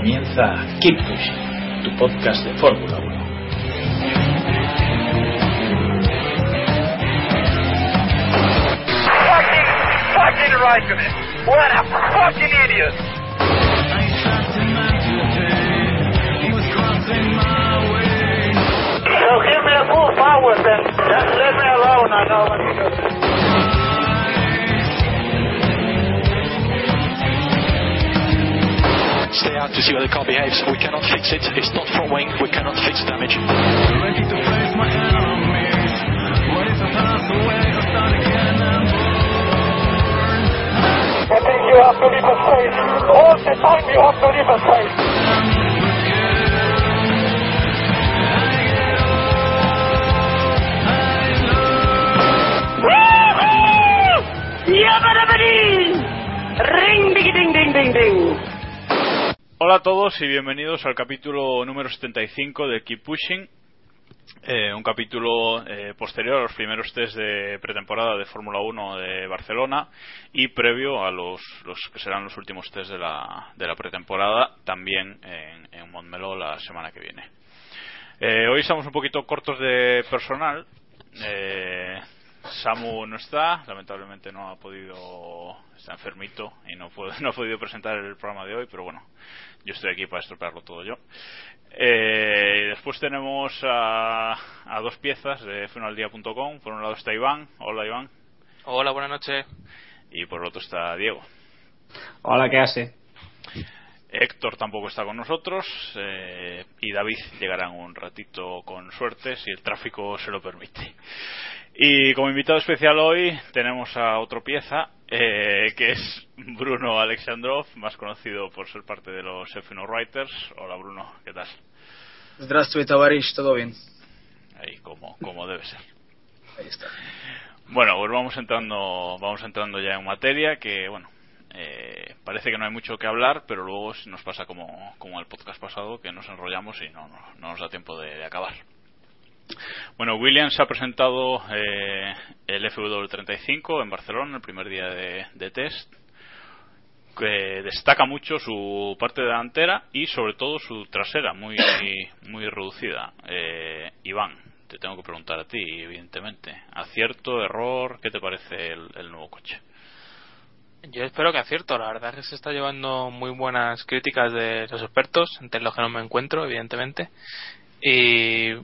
Comienza Keep Pushing, tu podcast de Fórmula 1. Fucking, fucking me. What a fucking idiot. So give me a full power then. Just leave me alone, I know what to do. Stay out to see how the car behaves. We cannot fix it. It's not front wing. We cannot fix the damage. I think you have to leave a space. All the time you have to leave a space. Ring, ding, ding, ding, ding, ding. Hola a todos y bienvenidos al capítulo número 75 de Keep Pushing. Eh, un capítulo eh, posterior a los primeros test de pretemporada de Fórmula 1 de Barcelona y previo a los, los que serán los últimos test de la, de la pretemporada también en, en Montmeló la semana que viene. Eh, hoy estamos un poquito cortos de personal. Eh, Samu no está, lamentablemente no ha podido, está enfermito y no, puede- no ha podido presentar el programa de hoy, pero bueno, yo estoy aquí para estropearlo todo yo. Eh, después tenemos a, a dos piezas de funaldía.com. Por un lado está Iván. Hola Iván. Hola, buenas noches. Y por el otro está Diego. Hola, ¿qué hace? Héctor tampoco está con nosotros. eh, y David llegará en un ratito con suerte, si el tráfico se lo permite. Y como invitado especial hoy tenemos a otro pieza, eh, que es Bruno Alexandrov, más conocido por ser parte de los F1 Writers. Hola Bruno, ¿qué tal? Здравствуй, товарищ, todo bien. Ahí, como, como debe ser. Ahí está. Bueno, pues vamos entrando, vamos entrando ya en materia, que bueno, eh, parece que no hay mucho que hablar, pero luego nos pasa como, como el podcast pasado, que nos enrollamos y no, no, no nos da tiempo de, de acabar. Bueno, Williams ha presentado eh, el FW35 en Barcelona, el primer día de, test, destaca mucho su parte delantera y sobre todo su trasera, muy, muy reducida. Eh, Iván, te tengo que preguntar a ti, evidentemente. ¿Acierto, error? ¿Qué te parece el, el nuevo coche? Yo espero que acierto. La verdad es que se está llevando muy buenas críticas de los expertos, entre los que no me encuentro, evidentemente. Y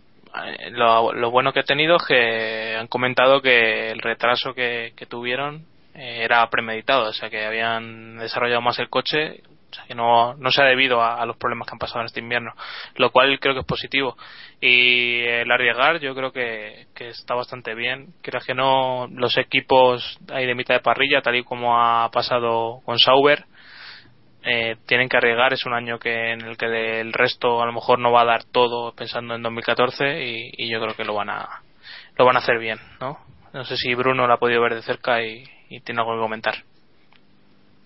lo, lo bueno que he tenido es que han comentado que el retraso que, tuvieron eh, era premeditado, o sea que habían desarrollado más el coche, o sea que no, no se ha debido a, los problemas que han pasado en este invierno, lo cual creo que es positivo. Y el arriesgar yo creo que está bastante bien. Creo que no los equipos ahí de mitad de parrilla, tal y como ha pasado con Sauber, eh, tienen que arriesgar. Es un año que en el que el resto a lo mejor no va a dar todo pensando en 2014 y, y yo creo que lo van a lo van a hacer bien, ¿no? No sé si Bruno lo ha podido ver de cerca y, tiene algo que comentar.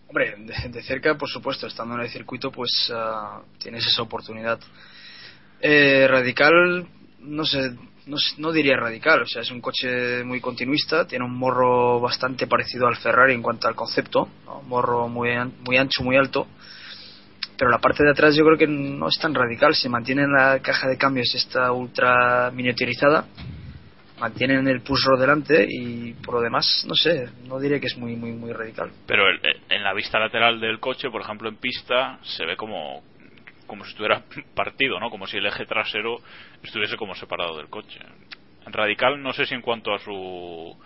Hombre, de, de cerca, por supuesto, estando en el circuito, pues ah, tienes esa oportunidad. Eh, radical, no sé, no, no diría radical, o sea, es un coche muy continuista, tiene un morro bastante parecido al Ferrari en cuanto al concepto, un morro muy, muy ancho, muy alto, pero la parte de atrás yo creo que no es tan radical, se mantiene en la caja de cambios esta ultra miniaturizada, mantienen el push rod delante y por lo demás, no sé, no diré que es muy, muy, muy radical. Pero el- el- en la vista lateral del coche, por ejemplo, en pista, se ve como, como si estuviera partido, ¿no? Como si el eje trasero estuviese como separado del coche. Radical, no sé si en cuanto a su.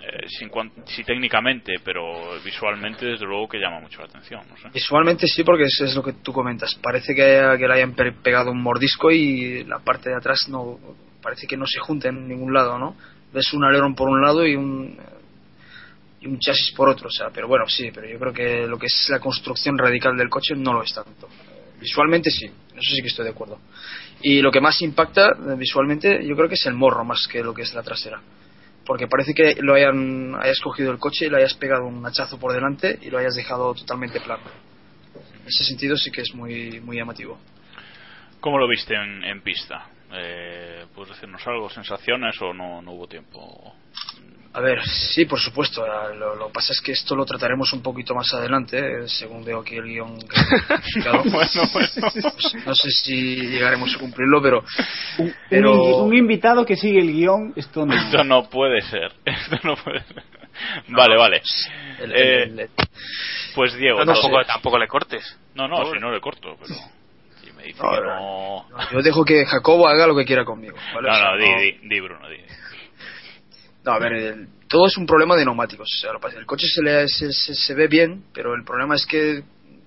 eh, si, si técnicamente, pero visualmente, desde luego que llama mucho la atención, no sé. Visualmente sí, porque es lo que tú comentas. Parece que, que le hayan pe- pegado un mordisco y la parte de atrás no parece que no se junta en ningún lado, ¿no? Ves un alerón por un lado y un y un chasis por otro. O sea, pero bueno, sí, pero yo creo que lo que es la construcción radical del coche no lo es tanto. Visualmente sí, eso sí que estoy de acuerdo. Y lo que más impacta eh, visualmente yo creo que es el morro más que lo que es la trasera. Porque parece que lo hayan, hayas cogido el coche y le hayas pegado un hachazo por delante y lo hayas dejado totalmente plano. En ese sentido sí que es muy, muy llamativo. ¿Cómo lo viste en, en pista? Eh, ¿Puedes decirnos algo, sensaciones o no, no hubo tiempo? A ver, sí, por supuesto. ah, Lo, lo que pasa es que esto lo trataremos un poquito más adelante, eh, según veo aquí el guion. que. Bueno, bueno. Pues no sé si llegaremos a cumplirlo, pero. Un, pero un- un invitado que sigue el guion, esto no. Esto no puede ser. Esto no puede ser. Vale, vale. el- Eh, el- el- Pues Diego, no tampoco- le cortes. no, no, si no le corto, pero si me dice No, que no. no... yo dejo que Jacobo haga lo que quiera conmigo. ¿vale? O No, sea, no, di, di, di, Bruno, di. No, a ver, el- todo es un problema de neumáticos. O sea, lo el coche se, le, se- se ve bien, pero el problema es que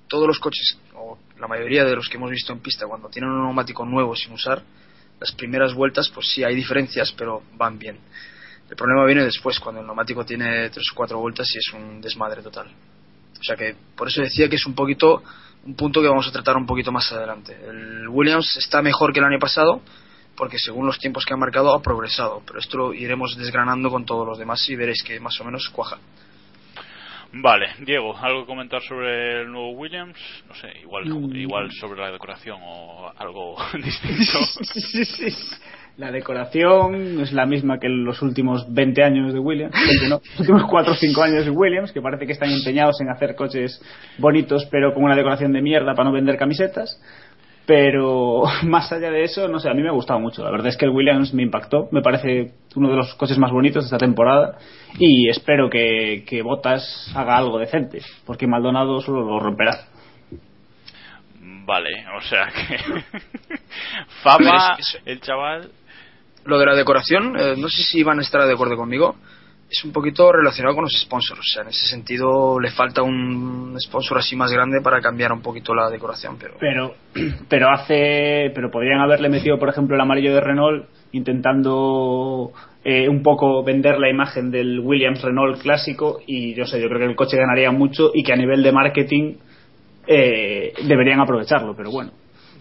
todos los coches, o la mayoría de los que hemos visto en pista, cuando tienen un neumático nuevo sin usar, las primeras vueltas, pues sí hay diferencias, pero van bien. El problema viene después, cuando el neumático tiene tres o cuatro vueltas y es un desmadre total. O sea que por eso decía que es un poquito un punto que vamos a tratar un poquito más adelante. El Williams está mejor que el año pasado porque según los tiempos que ha marcado ha progresado, pero esto lo iremos desgranando con todos los demás y veréis que más o menos cuaja. Vale, Diego, ¿algo que comentar sobre el nuevo Williams? No sé, igual, Mm. igual sobre la decoración o algo distinto. Sí, sí. La decoración es la misma que en los últimos 20 años de Williams, 20 no, los últimos 4 o 5 años de Williams, que parece que están empeñados en hacer coches bonitos pero con una decoración de mierda para no vender camisetas. Pero más allá de eso, no sé, a mí me ha gustado mucho. La verdad es que el Williams me impactó, me parece uno de los coches más bonitos de esta temporada y espero que, que Bottas haga algo decente, porque Maldonado solo lo romperá. Vale, o sea que... Fama, el chaval... Lo de la decoración, eh, no sé si van a estar de acuerdo conmigo, es un poquito relacionado con los sponsors. O sea, en ese sentido le falta un sponsor así más grande para cambiar un poquito la decoración, pero... pero pero hace pero podrían haberle metido por ejemplo el amarillo de Renault intentando eh, un poco vender la imagen del Williams Renault clásico y yo sé yo creo que el coche ganaría mucho y que a nivel de marketing eh, deberían aprovecharlo pero bueno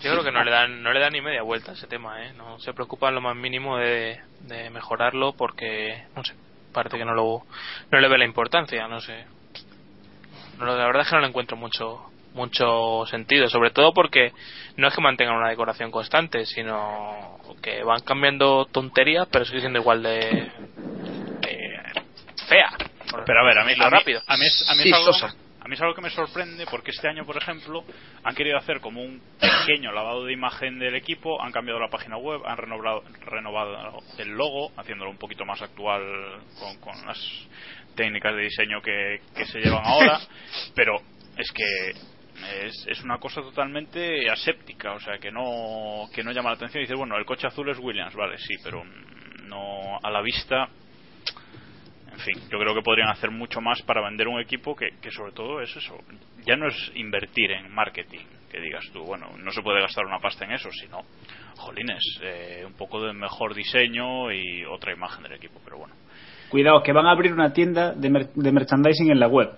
Yo creo que no le dan no le dan ni media vuelta a ese tema, ¿eh? No se preocupan lo más mínimo de, de mejorarlo porque, no sé, parece que no lo no le ve la importancia, no sé. No, la verdad es que no le encuentro mucho mucho sentido, sobre todo porque no es que mantengan una decoración constante, sino que van cambiando tonterías, pero sigue siendo igual de, de fea. Pero a ver, a mí, Lo a mí, rápido. a mí es, a mí Sí, es algo, sosa. A mí es algo que me sorprende porque este año, por ejemplo, han querido hacer como un pequeño lavado de imagen del equipo, han cambiado la página web, han renovado, renovado el logo, haciéndolo un poquito más actual con, con las técnicas de diseño que, que se llevan ahora, pero es que es, es una cosa totalmente aséptica, o sea, que no, que no llama la atención. Dices, bueno, el coche azul es Williams, vale, sí, pero no a la vista en fin, yo creo que podrían hacer mucho más para vender un equipo que, que sobre todo es eso. Ya no es invertir en marketing, que digas tú, bueno, no se puede gastar una pasta en eso, sino, jolines, eh, un poco de mejor diseño y otra imagen del equipo, pero bueno. cuidado que van a abrir una tienda de, mer- de merchandising en la web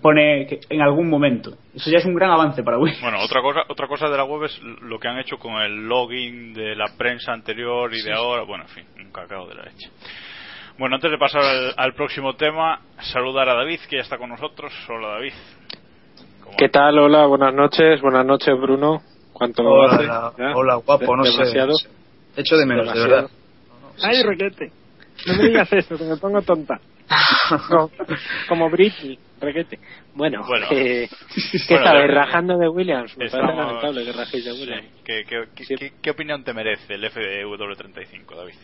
pone que en algún momento eso ya es un gran avance para Williams Bueno, otra cosa, otra cosa de la web es lo que han hecho con el login de la prensa anterior y de ahora, bueno, en fin, un cacao de la leche. Bueno, antes de pasar al, al próximo tema, saludar a David, que ya está con nosotros. Hola David. ¿Cómo ¿Qué tal? Hola, buenas noches. Buenas noches, Bruno. ¿Cuánto Hola, hace? hola, hola, guapo, De- no sé, demasiado. no sé. Echo de menos, de Demasiado. verdad. Ay, requete. No me digas eso, que me pongo tonta. No, como Britney, requete. Bueno, Bueno. eh, ¿qué Bueno, sabes? Rajando de Williams. Me Estamos- parece lamentable que rajéis de Sí. Williams. ¿Qué, qué, qué- qué- qué opinión te merece el FW35, David?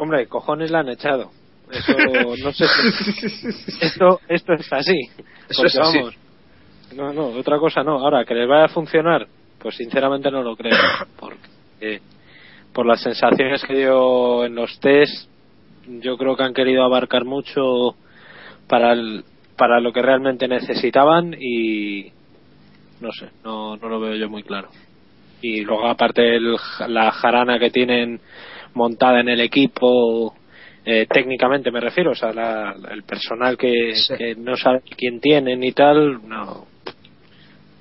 Hombre, cojones la han echado. Eso no sé. si- Esto, esto es así. Eso Porque, es así. vamos, no, no, otra cosa no. Ahora, que les vaya a funcionar, pues sinceramente no lo creo. Porque por las sensaciones que dio en los test, yo creo que han querido abarcar mucho para el, para lo que realmente necesitaban y no sé, no, no lo veo yo muy claro. Y luego aparte el- la jarana que tienen montada en el equipo eh, técnicamente me refiero, o sea, la- el personal que, que no sabe quién tienen y tal, no,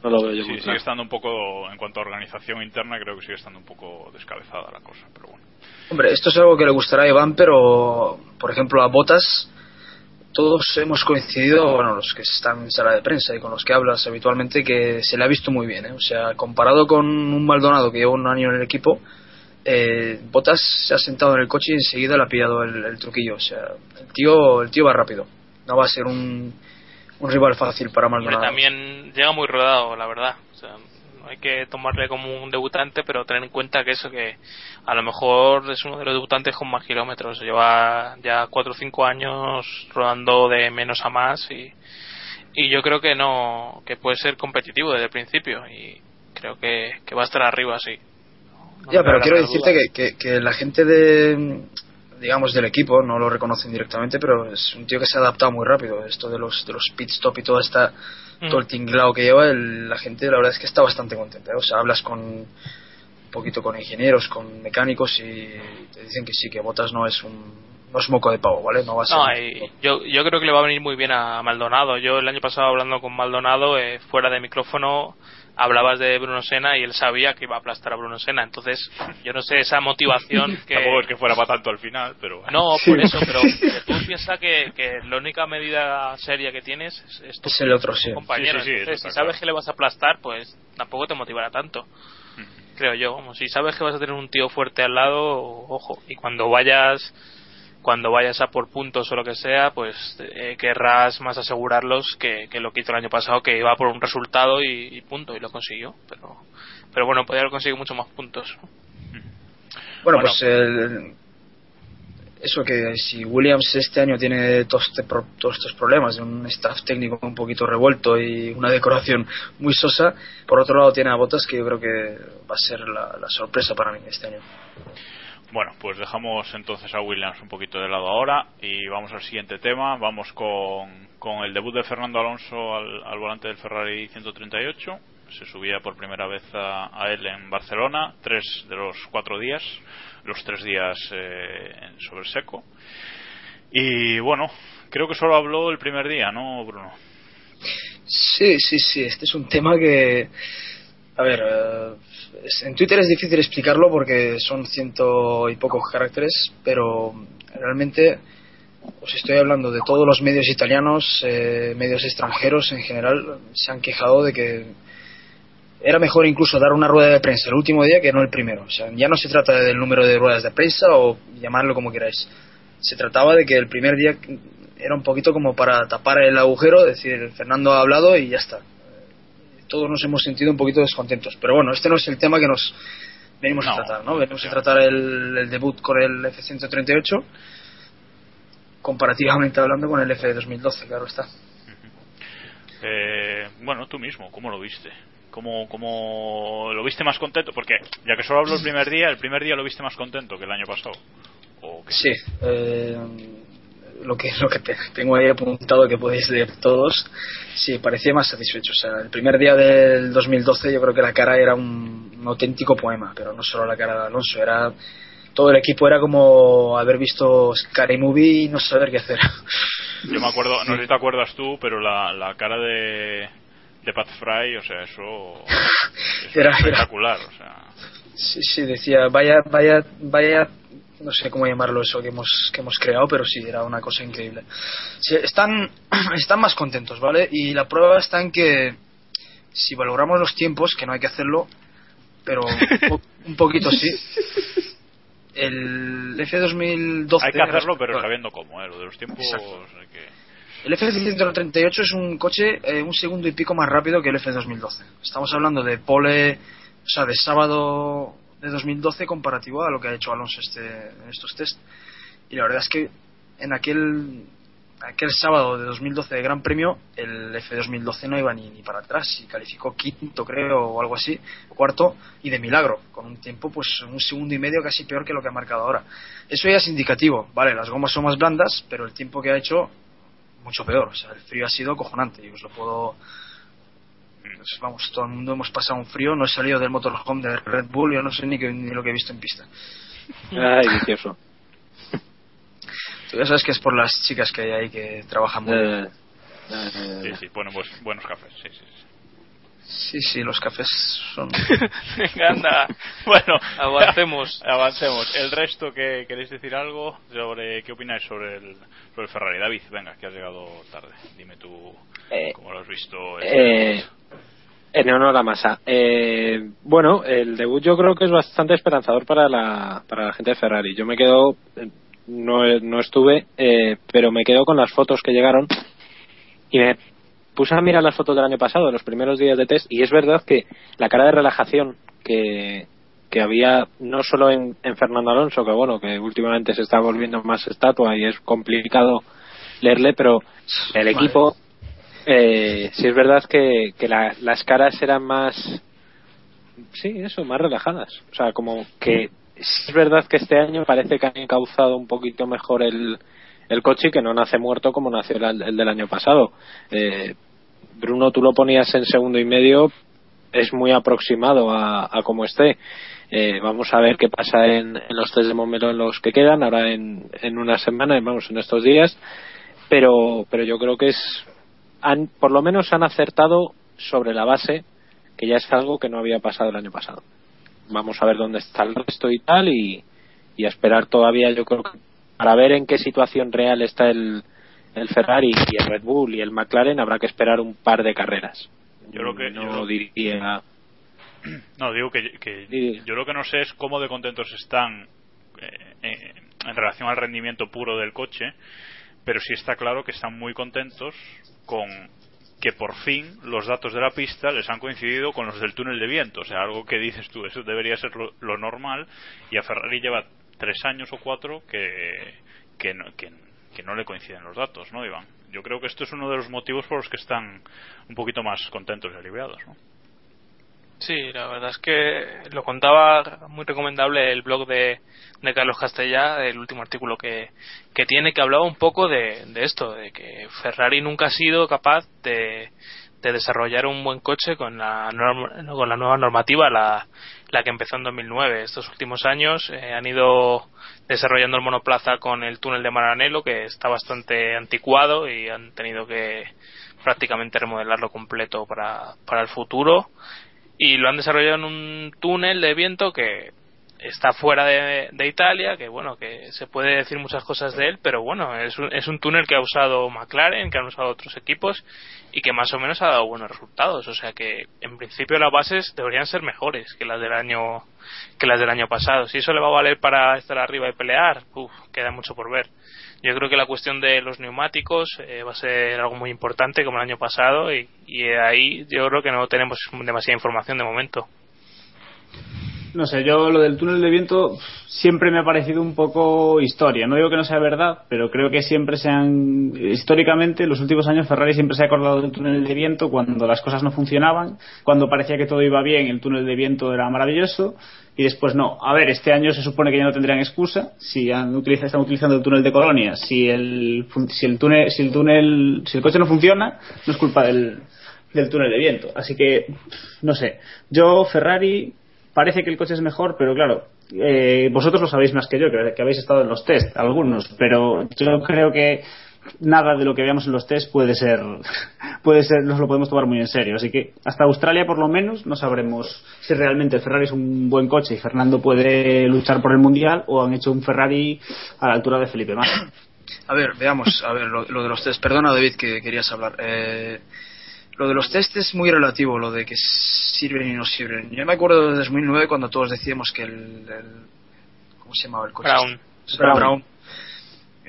no lo veo yo Sí, muy sigue claro. estando un poco, en cuanto a organización interna, creo que sigue estando un poco descabezada la cosa, pero bueno. Hombre, esto es algo que le gustará a Iván, pero por ejemplo a Botas, todos hemos coincidido, bueno, los que están en sala de prensa y con los que hablas habitualmente, que se le ha visto muy bien. ¿eh? O sea, comparado con un Maldonado que lleva un año en el equipo, eh, Botas se ha sentado en el coche y enseguida le ha pillado el, el truquillo. O sea, el tío, el tío va rápido. No va a ser un, un rival fácil para Maldonado. también llega muy rodado, la verdad. O sea, no hay que tomarle como un debutante, pero tener en cuenta que eso que a lo mejor es uno de los debutantes con más kilómetros. Lleva ya 4 o 5 años rodando de menos a más y, y yo creo que no que puede ser competitivo desde el principio y creo que, que va a estar arriba, sí. Ya, pero quiero decirte que, que, que la gente de, digamos, del equipo, no lo reconocen directamente, pero es un tío que se ha adaptado muy rápido. Esto de los, de los pit stop y toda esta, Mm. todo el tinglao que lleva, el- la gente la verdad es que está bastante contenta. ¿eh? O sea, hablas con un poquito con ingenieros, con mecánicos y te dicen que sí, que Botas no es un, no es moco de pavo, ¿vale? No va a ser. No, yo, yo creo que le va a venir muy bien a Maldonado. Yo el año pasado hablando con Maldonado, eh, fuera de micrófono, hablabas de Bruno Sena y él sabía que iba a aplastar a Bruno Sena. Entonces, yo no sé esa motivación que... Tampoco es que fuera para tanto al final, pero. No, por eso, pero tú piensas que, que la única medida seria que tienes es, es tu Es el otro, sí. compañero. Sí, sí, sí, Entonces, si sabes claro. que le vas a aplastar, pues tampoco te motivará tanto. Creo yo. Como si sabes que vas a tener un tío fuerte al lado, ojo. Y cuando vayas cuando vayas a por puntos o lo que sea, pues eh, querrás más asegurarlos que, que lo que hizo el año pasado, que iba por un resultado y, y punto, y lo consiguió. Pero, pero bueno, podría haber conseguido muchos más puntos. Bueno, Bueno. pues el- eso que si Williams este año tiene todos, este todos estos problemas de un staff técnico un poquito revuelto y una decoración muy sosa, por otro lado tiene a Botas que yo creo que va a ser la, la sorpresa para mí este año. Bueno, pues dejamos entonces a Williams un poquito de lado ahora y vamos al siguiente tema. Vamos con, con el debut de Fernando Alonso al, al volante del Ferrari 138. Se subía por primera vez a, él en Barcelona, tres de los cuatro días, los tres días eh, sobre seco. Y bueno, creo que solo habló el primer día, ¿no, Bruno? Sí, sí, sí, este es un tema que, a ver, eh, en Twitter es difícil explicarlo porque son ciento y pocos caracteres, pero realmente os estoy hablando de todos los medios italianos, eh, medios extranjeros en general, se han quejado de que era mejor incluso dar una rueda de prensa el último día que no el primero. O sea, ya no se trata del número de ruedas de prensa o llamarlo como queráis. Se trataba de que el primer día era un poquito como para tapar el agujero, decir, Fernando ha hablado y ya está. Todos nos hemos sentido un poquito descontentos. Pero bueno, este no es el tema que nos venimos No, a tratar, ¿no? Venimos a tratar el, el debut con el F-138, comparativamente hablando con el F-2012, claro está. Eh, bueno, tú mismo, ¿cómo lo viste? ¿Cómo, ¿Cómo lo viste más contento? Porque ya que solo hablo el primer día, el primer día lo viste más contento que el año pasado. ¿O qué? Sí, eh, lo que lo que te- tengo ahí apuntado que podéis leer todos, sí, parecía más satisfecho. O sea, el primer día del 2012 yo creo que la cara era un, un auténtico poema, pero no solo la cara de Alonso, era todo el equipo era como haber visto Scary Movie y no saber qué hacer. Yo me acuerdo, no sé si te acuerdas tú, pero la, la cara de, de Pat Fry, o sea, eso es Era- era- espectacular. O sea, Sí, sí, decía, vaya, vaya, vaya, no sé cómo llamarlo eso que hemos, que hemos creado, pero sí, era una cosa increíble. Sí, están, están más contentos, ¿vale? Y la prueba está en que si valoramos los tiempos, que no hay que hacerlo, pero un, po- un poquito sí, el F2012... hay que hacerlo, pero sabiendo cómo, ¿eh? Lo de los tiempos hay que... El F138 es un coche eh, un segundo y pico más rápido que el F2012. Estamos hablando de pole, o sea, de sábado de 2012 comparativo a lo que ha hecho Alonso este, en estos test. Y la verdad es que en aquel aquel sábado de 2012 de Gran Premio el F2012 no iba ni, ni para atrás y calificó quinto creo o algo así, cuarto y de milagro, con un tiempo pues un segundo y medio casi peor que lo que ha marcado ahora. Eso ya es indicativo, vale, las gomas son más blandas, pero el tiempo que ha hecho mucho peor. O sea, el frío ha sido cojonante y os lo puedo. Vamos, todo el mundo hemos pasado un frío. No he salido del motorhome de Red Bull. Yo no sé ni, que- ni lo que he visto en pista. Ay, vicioso. Tú ya sabes que es por las chicas que hay ahí que trabajan muy bien. Eh, eh, Sí, sí, bueno, pues, buenos cafés, sí, sí. sí. Sí, sí, los cafés son... Venga, anda. Bueno, Avancemos. avancemos. El resto, que ¿queréis decir algo sobre qué opináis sobre el, sobre el Ferrari? David, venga, que has llegado tarde. Dime tú Eh, cómo lo has visto. eh, en honor a Massa. Eh, bueno, el debut yo creo que es bastante esperanzador para la, para la gente de Ferrari. Yo me quedo, eh, no, no estuve, eh, pero me quedo con las fotos que llegaron y me puse a mirar las fotos del año pasado, los primeros días de test, y es verdad que la cara de relajación que, que había no solo en, Fernando Alonso, que bueno, que últimamente se está volviendo más estatua y es complicado leerle, pero el Madre. Eh, sí es verdad que, que la- las caras eran más sí eso más relajadas. O sea como que sí. es verdad que este año parece que han encauzado un poquito mejor el, el coche y que no nace muerto como nació el, el del año pasado. Eh, Bruno tú lo ponías en segundo y medio es muy aproximado a, a como esté. Eh, vamos a ver qué pasa en, en los test de Momelo en los que quedan ahora en, en una semana vamos en estos días. Pero pero yo creo que es han por lo menos han acertado sobre la base que ya es algo que no había pasado el año pasado vamos a ver dónde está el resto y tal y, y a esperar todavía yo creo que para ver en qué situación real está el, el Ferrari y el Red Bull y el McLaren habrá que esperar un par de carreras Yo creo que- no yo diría No, digo que, que Sí. yo lo que no sé es cómo de contentos están eh, eh, en relación al rendimiento puro del coche, pero sí está claro que están muy contentos con que por fin los datos de la pista les han coincidido con los del túnel de viento, o sea, algo que dices tú, eso debería ser lo, normal y a Ferrari lleva tres años o cuatro que, no, que no le coinciden los datos, ¿no, Iván? Yo creo que esto es uno de los motivos por los que están un poquito más contentos y aliviados, ¿no? Sí, la verdad es que lo contaba muy recomendable el blog de, Carlos Castellá, el último artículo que, que tiene, que hablaba un poco de, esto, de que Ferrari nunca ha sido capaz de, de desarrollar un buen coche con la, norma- con la nueva normativa, la, la que empezó en 2009. Estos últimos años eh, han ido desarrollando el monoplaza con el túnel de Maranello, que está bastante anticuado y han tenido que prácticamente remodelarlo completo para, para el futuro y lo han desarrollado en un túnel de viento que está fuera de, de Italia, que bueno, que se puede decir muchas cosas de él, pero bueno, es un, es un túnel que ha usado McLaren, que han usado otros equipos y que más o menos ha dado buenos resultados, o sea que en principio las bases deberían ser mejores que las del año que las del año pasado. Si eso le va a valer para estar arriba y pelear, uf, queda mucho por ver. Yo creo que la cuestión de los neumáticos eh, va a ser algo muy importante como el año pasado y, ahí yo creo que no tenemos demasiada información de momento. No sé, yo lo del túnel de viento siempre me ha parecido un poco historia. No digo que no sea verdad, pero creo que siempre se han. Históricamente, en los últimos años, Ferrari siempre se ha acordado del túnel de viento cuando las cosas no funcionaban, cuando parecía que todo iba bien, el túnel de viento era maravilloso, y después no. A ver, este año se supone que ya no tendrían excusa. Si han utiliza- están utilizando el túnel de Colonia, si el, si el túnel, si el túnel, si el coche no funciona, no es culpa del, del túnel de viento. Así que, no sé. Yo, Ferrari, parece que el coche es mejor, pero claro, eh, vosotros lo sabéis más que yo, que, que habéis estado en los test, algunos, pero yo creo que nada de lo que veamos en los test puede ser, puede ser, nos lo podemos tomar muy en serio. Así que hasta Australia, por lo menos, no sabremos si realmente el Ferrari es un buen coche y Fernando puede luchar por el mundial o han hecho un Ferrari a la altura de Felipe Massa. A ver, veamos, a ver, lo, lo de los test. Perdona, David, que querías hablar. Eh, lo de los test es muy relativo, lo de que sirven y no sirven. Yo me acuerdo de 2009 cuando todos decíamos que el, el- ¿cómo se llamaba el coche? Brown. Brown. Brown.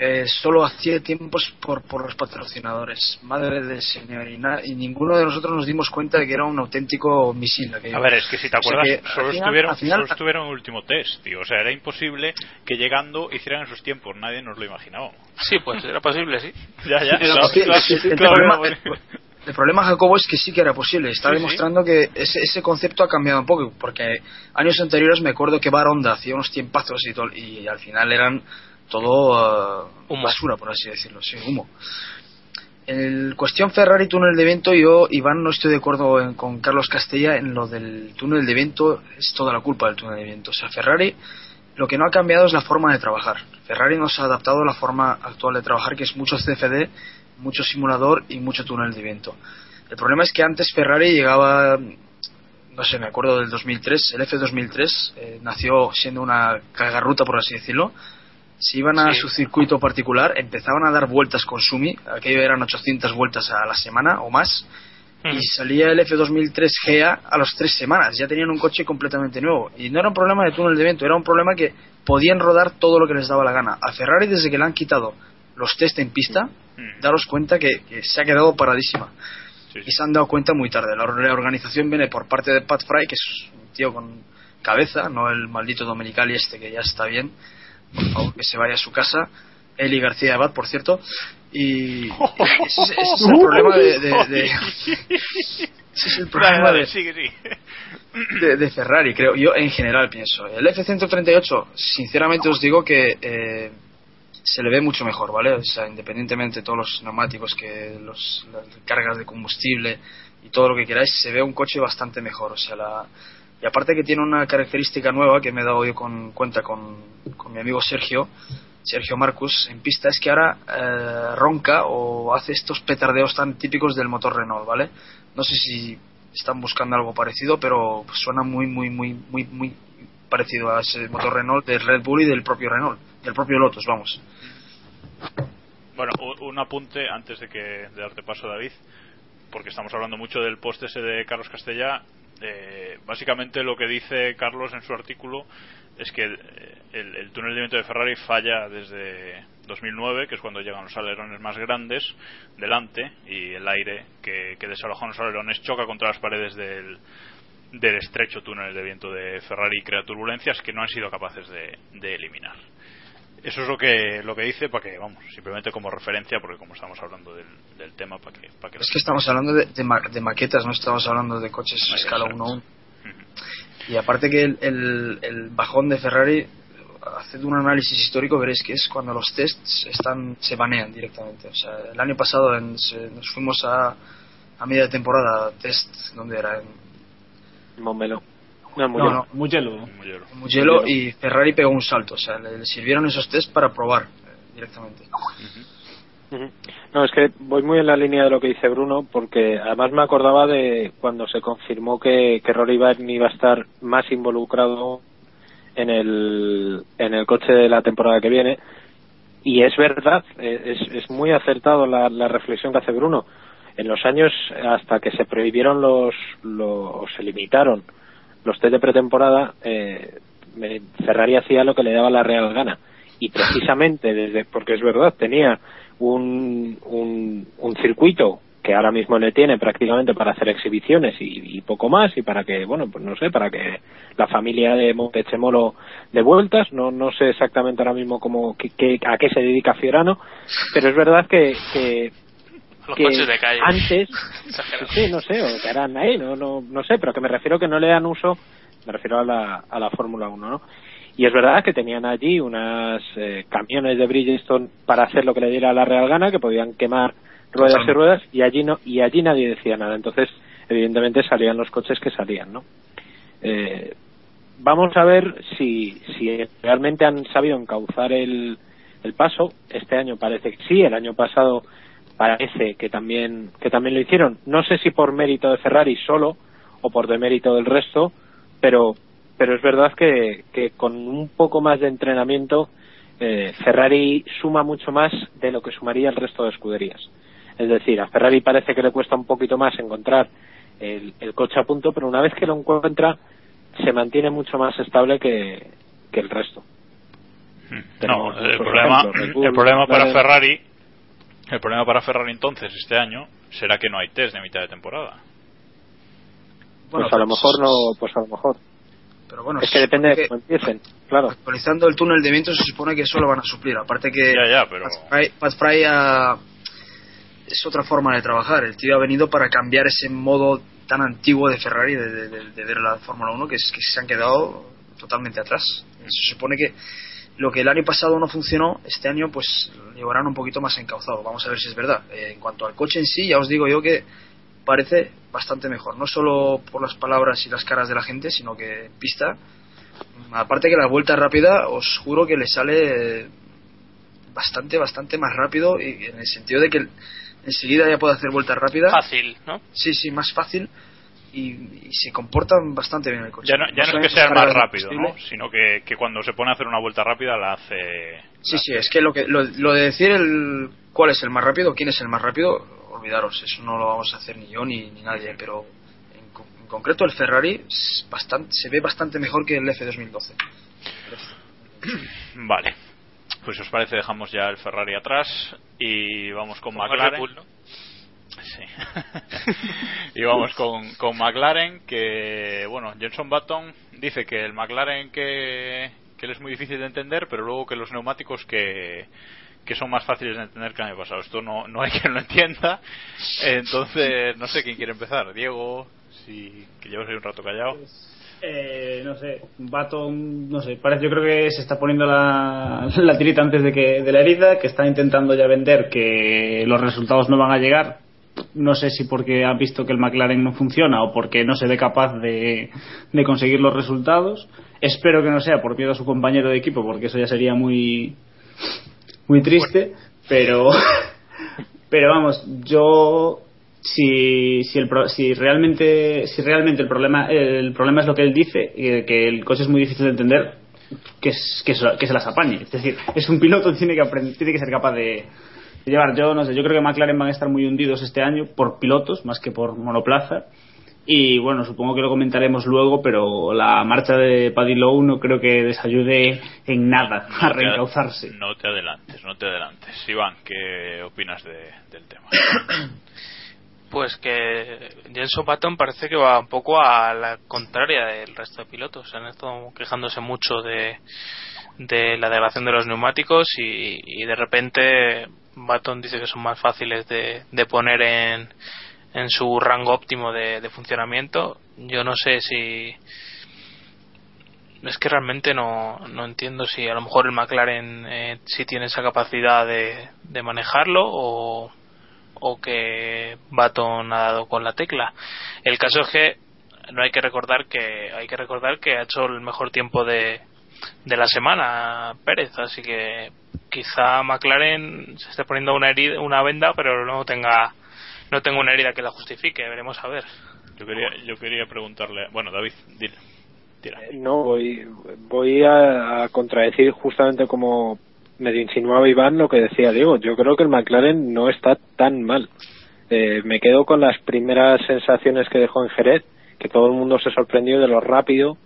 Eh, solo hacía tiempos por, por los patrocinadores. Madre del señor. Y, na- y ninguno de nosotros nos dimos cuenta de que era un auténtico misil. aquello. A ver, es que si te O sea acuerdas, que, solo, final- estuvieron, al final- solo estuvieron en el último test, tío. O sea, era imposible que llegando hicieran esos tiempos. Nadie nos lo imaginaba. Sí, pues era posible, sí. Ya, ya. Era claro, posible. claro, el, claro, problema, el- el problema, Jacobo, es que sí que era posible. Está Sí, sí. demostrando que ese, ese concepto ha cambiado un poco. Porque años anteriores me acuerdo que Baronda hacía unos tiempazos y, todo, y al final eran todo Humo. basura, por así decirlo. Sí, humo. En cuestión Ferrari túnel de viento, yo, Iván, no estoy de acuerdo en- con Carlos Castella en lo del túnel de viento. Es toda la culpa del túnel de viento. O sea, Ferrari lo que no ha cambiado es la forma de trabajar. Ferrari no se ha adaptado a la forma actual de trabajar, que es mucho CFD, mucho simulador y mucho túnel de viento. El problema es que antes Ferrari llegaba, no sé, me acuerdo del 2003, el F2003 eh, nació siendo una cagarruta, por así decirlo. Si iban a Sí. su circuito particular, empezaban a dar vueltas con Sumi, aquello eran 800 vueltas a la semana o más, Mm. y salía el F2003 GA a las tres semanas. Ya tenían un coche completamente nuevo. Y no era un problema de túnel de viento, era un problema que podían rodar todo lo que les daba la gana. A Ferrari, desde que le han quitado los test en pista, Mm. daros cuenta que, que se ha quedado paradísima. Sí. Y se han dado cuenta muy tarde. La, la organización viene por parte de Pat Fry, que es un tío con cabeza, no el maldito Domenicali este que ya está bien. Por favor, que se vaya a su casa. Eli García Abad, por cierto. Y ese, es- ese es el problema de, de- de- ese es el Dale, problema dale, de, sigue, sigue. de- de Ferrari, creo. Yo en general pienso. El F-138, sinceramente os digo que eh, se le ve mucho mejor, ¿vale? O sea, independientemente de todos los neumáticos, que los, las cargas de combustible y todo lo que queráis, se ve un coche bastante mejor. O sea, la, y aparte que tiene una característica nueva que me he dado yo con, cuenta con, con mi amigo Sergio, Sergio Marcus, en pista, es que ahora eh, ronca o hace estos petardeos tan típicos del motor Renault, ¿vale? No sé si están buscando algo parecido, pero suena muy, muy, muy, muy, muy parecido a ese motor Renault del Red Bull y del propio Renault, del propio Lotus, vamos. Bueno, un apunte antes de que de darte paso, David, porque estamos hablando mucho del post ese de Carlos Castella. Eh, básicamente lo que dice Carlos en su artículo es que el, el túnel de viento de Ferrari falla desde 2009, que es cuando llegan los alerones más grandes delante y el aire que, que desalojan los alerones choca contra las paredes del, del estrecho túnel de viento de Ferrari y crea turbulencias que no han sido capaces de, de eliminar. Eso es lo que lo que dice para que vamos simplemente como referencia porque como estamos hablando del, del tema para que para que Es que estamos hablando de, de ma- de maquetas, no estamos hablando de coches a escala 1 1. Y aparte que el, el, el bajón de Ferrari, haced un análisis histórico, veréis que es cuando los tests están se banean directamente. O sea, el año pasado en- se- nos fuimos a, a media temporada test, donde era? En, Montmeló. No, Mugello. no, Mugello. Mugello. y Ferrari pegó un salto. O sea, le, le sirvieron esos test para probar eh, directamente. No, es que voy muy en la línea de lo que dice Bruno, porque además me acordaba de cuando se confirmó que, que Rory Byrne iba a estar más involucrado en el, en el coche de la temporada que viene. Y es verdad, eh, es, es muy acertado la, la reflexión que hace Bruno. En los años hasta que se prohibieron los, los o se limitaron los test de pretemporada, eh, Ferrari hacía lo que le daba la real gana. Y precisamente desde, porque es verdad, tenía un, un, un circuito que ahora mismo le tiene prácticamente para hacer exhibiciones y, y poco más y para que, bueno, pues no sé, para que la familia de Montechemolo de vueltas, no, no sé exactamente ahora mismo cómo, qué- qué- a qué se dedica Fiorano, pero es verdad que, que, Los que coches de calle. antes sí, no sé, o que harán ahí, no, no, no sé, pero que me refiero que no le dan uso, me refiero a la, a la Fórmula 1, ¿no? Y es verdad que tenían allí unas eh, camiones de Bridgestone para hacer lo que le diera la real gana, que podían quemar ruedas y ruedas, y allí no, y allí nadie decía nada. Entonces, evidentemente salían los coches que salían, ¿no? Eh, vamos a ver si, si realmente han sabido encauzar el, el paso. Este año parece que sí, el año pasado parece que también, que también lo hicieron. No sé si por mérito de Ferrari solo o por demérito del resto, pero, pero es verdad que, que con un poco más de entrenamiento eh, Ferrari suma mucho más de lo que sumaría el resto de escuderías. Es decir, a Ferrari parece que le cuesta un poquito más encontrar el, el coche a punto, pero una vez que lo encuentra se mantiene mucho más estable que, que el resto. No, Tenemos el problema, Bull, el problema para. Ferrari, el problema para Ferrari entonces este año será que no hay test de mitad de temporada. Bueno, pues a lo pues- mejor no, pues a lo mejor. Pero bueno, es que depende de cómo empiecen, claro. actualizando el túnel de viento se supone que eso lo van a suplir. Aparte que Ya, ya, pero Pat Fry, Pat Fry ha- es otra forma de trabajar. El tío ha venido para cambiar ese modo tan antiguo de Ferrari de, de- de- de ver la Fórmula 1 que, es, que se han quedado totalmente atrás. Se supone que lo que el año pasado no funcionó, este año pues llevarán un poquito más encauzado. Vamos a ver si es verdad. Eh, en cuanto al coche en sí, ya os digo yo que parece bastante mejor. No solo por las palabras y las caras de la gente, sino que en pista aparte que la vuelta rápida, os juro que le sale bastante, bastante más rápido y en el sentido de que enseguida ya puede hacer vuelta rápida. Fácil, ¿no? Sí, sí, más fácil y, y se comportan bastante bien el coche. Ya no, ya no es que sea el más rápido, ¿no? Sino que, que cuando se pone a hacer una vuelta rápida la hace. Sí, sí, es que lo, que lo, lo de decir el cuál es el más rápido, quién es el más rápido, olvidaros, eso no lo vamos a hacer ni yo ni, ni nadie, pero en, co- en concreto el Ferrari es bastante, se ve bastante mejor que el F2012. Vale. Pues si os parece dejamos ya el Ferrari atrás y vamos con el McLaren. Red Bull, ¿no? Y vamos con, con McLaren que, bueno, Jenson Button dice que el McLaren que, que él es muy difícil de entender, pero luego que los neumáticos que, que son más fáciles de entender que el año pasado. Esto no, no hay quien lo entienda. Entonces, no sé quién quiere empezar. Diego, si, que llevas ahí un rato callado. Eh, no sé, Baton, no sé, parece, yo creo que se está poniendo la, la tirita antes de que de la herida, que está intentando ya vender que los resultados no van a llegar. No sé si porque ha visto que el McLaren no funciona o porque no se ve capaz de, de conseguir los resultados. Espero que no sea por miedo a su compañero de equipo, porque eso ya sería muy, muy triste. Pero, pero vamos, yo si, si, el, si realmente si realmente el problema el problema es lo que él dice que el coche es muy difícil de entender que, es- que, se, las apañe es decir es un piloto tiene que aprender, tiene que ser capaz de llevar yo no sé yo creo que McLaren van a estar muy hundidos este año por pilotos más que por monoplaza y bueno supongo que lo comentaremos luego pero la marcha de Paddy Lowe no creo que les ayude en nada a No te- reencauzarse No te adelantes, no te adelantes. Iván, ¿qué opinas de- del tema? Pues que Jenson Button parece que va un poco a la contraria del resto de pilotos. Han estado quejándose mucho de, de la degradación de los neumáticos y, y de repente Button dice que son más fáciles de, de poner en, en su rango óptimo de, de funcionamiento. Yo no sé si. Es que realmente no, no entiendo si a lo mejor el McLaren eh, sí tiene esa capacidad de, de manejarlo o, o que Baton ha dado con la tecla. El caso es que no hay que recordar que hay que recordar que ha hecho el mejor tiempo de, de la semana Pérez, así que quizá McLaren se esté poniendo una herida, una venda, pero no tenga no tenga una herida que la justifique, veremos a ver. Yo quería, yo quería preguntarle. Bueno, David, dile. Tira. No, voy, voy a, a contradecir justamente como medio insinuaba Iván lo que decía Diego. Yo creo que el McLaren no está tan mal. Eh, me quedo con las primeras sensaciones que dejó en Jerez, que todo el mundo se sorprendió de lo rápido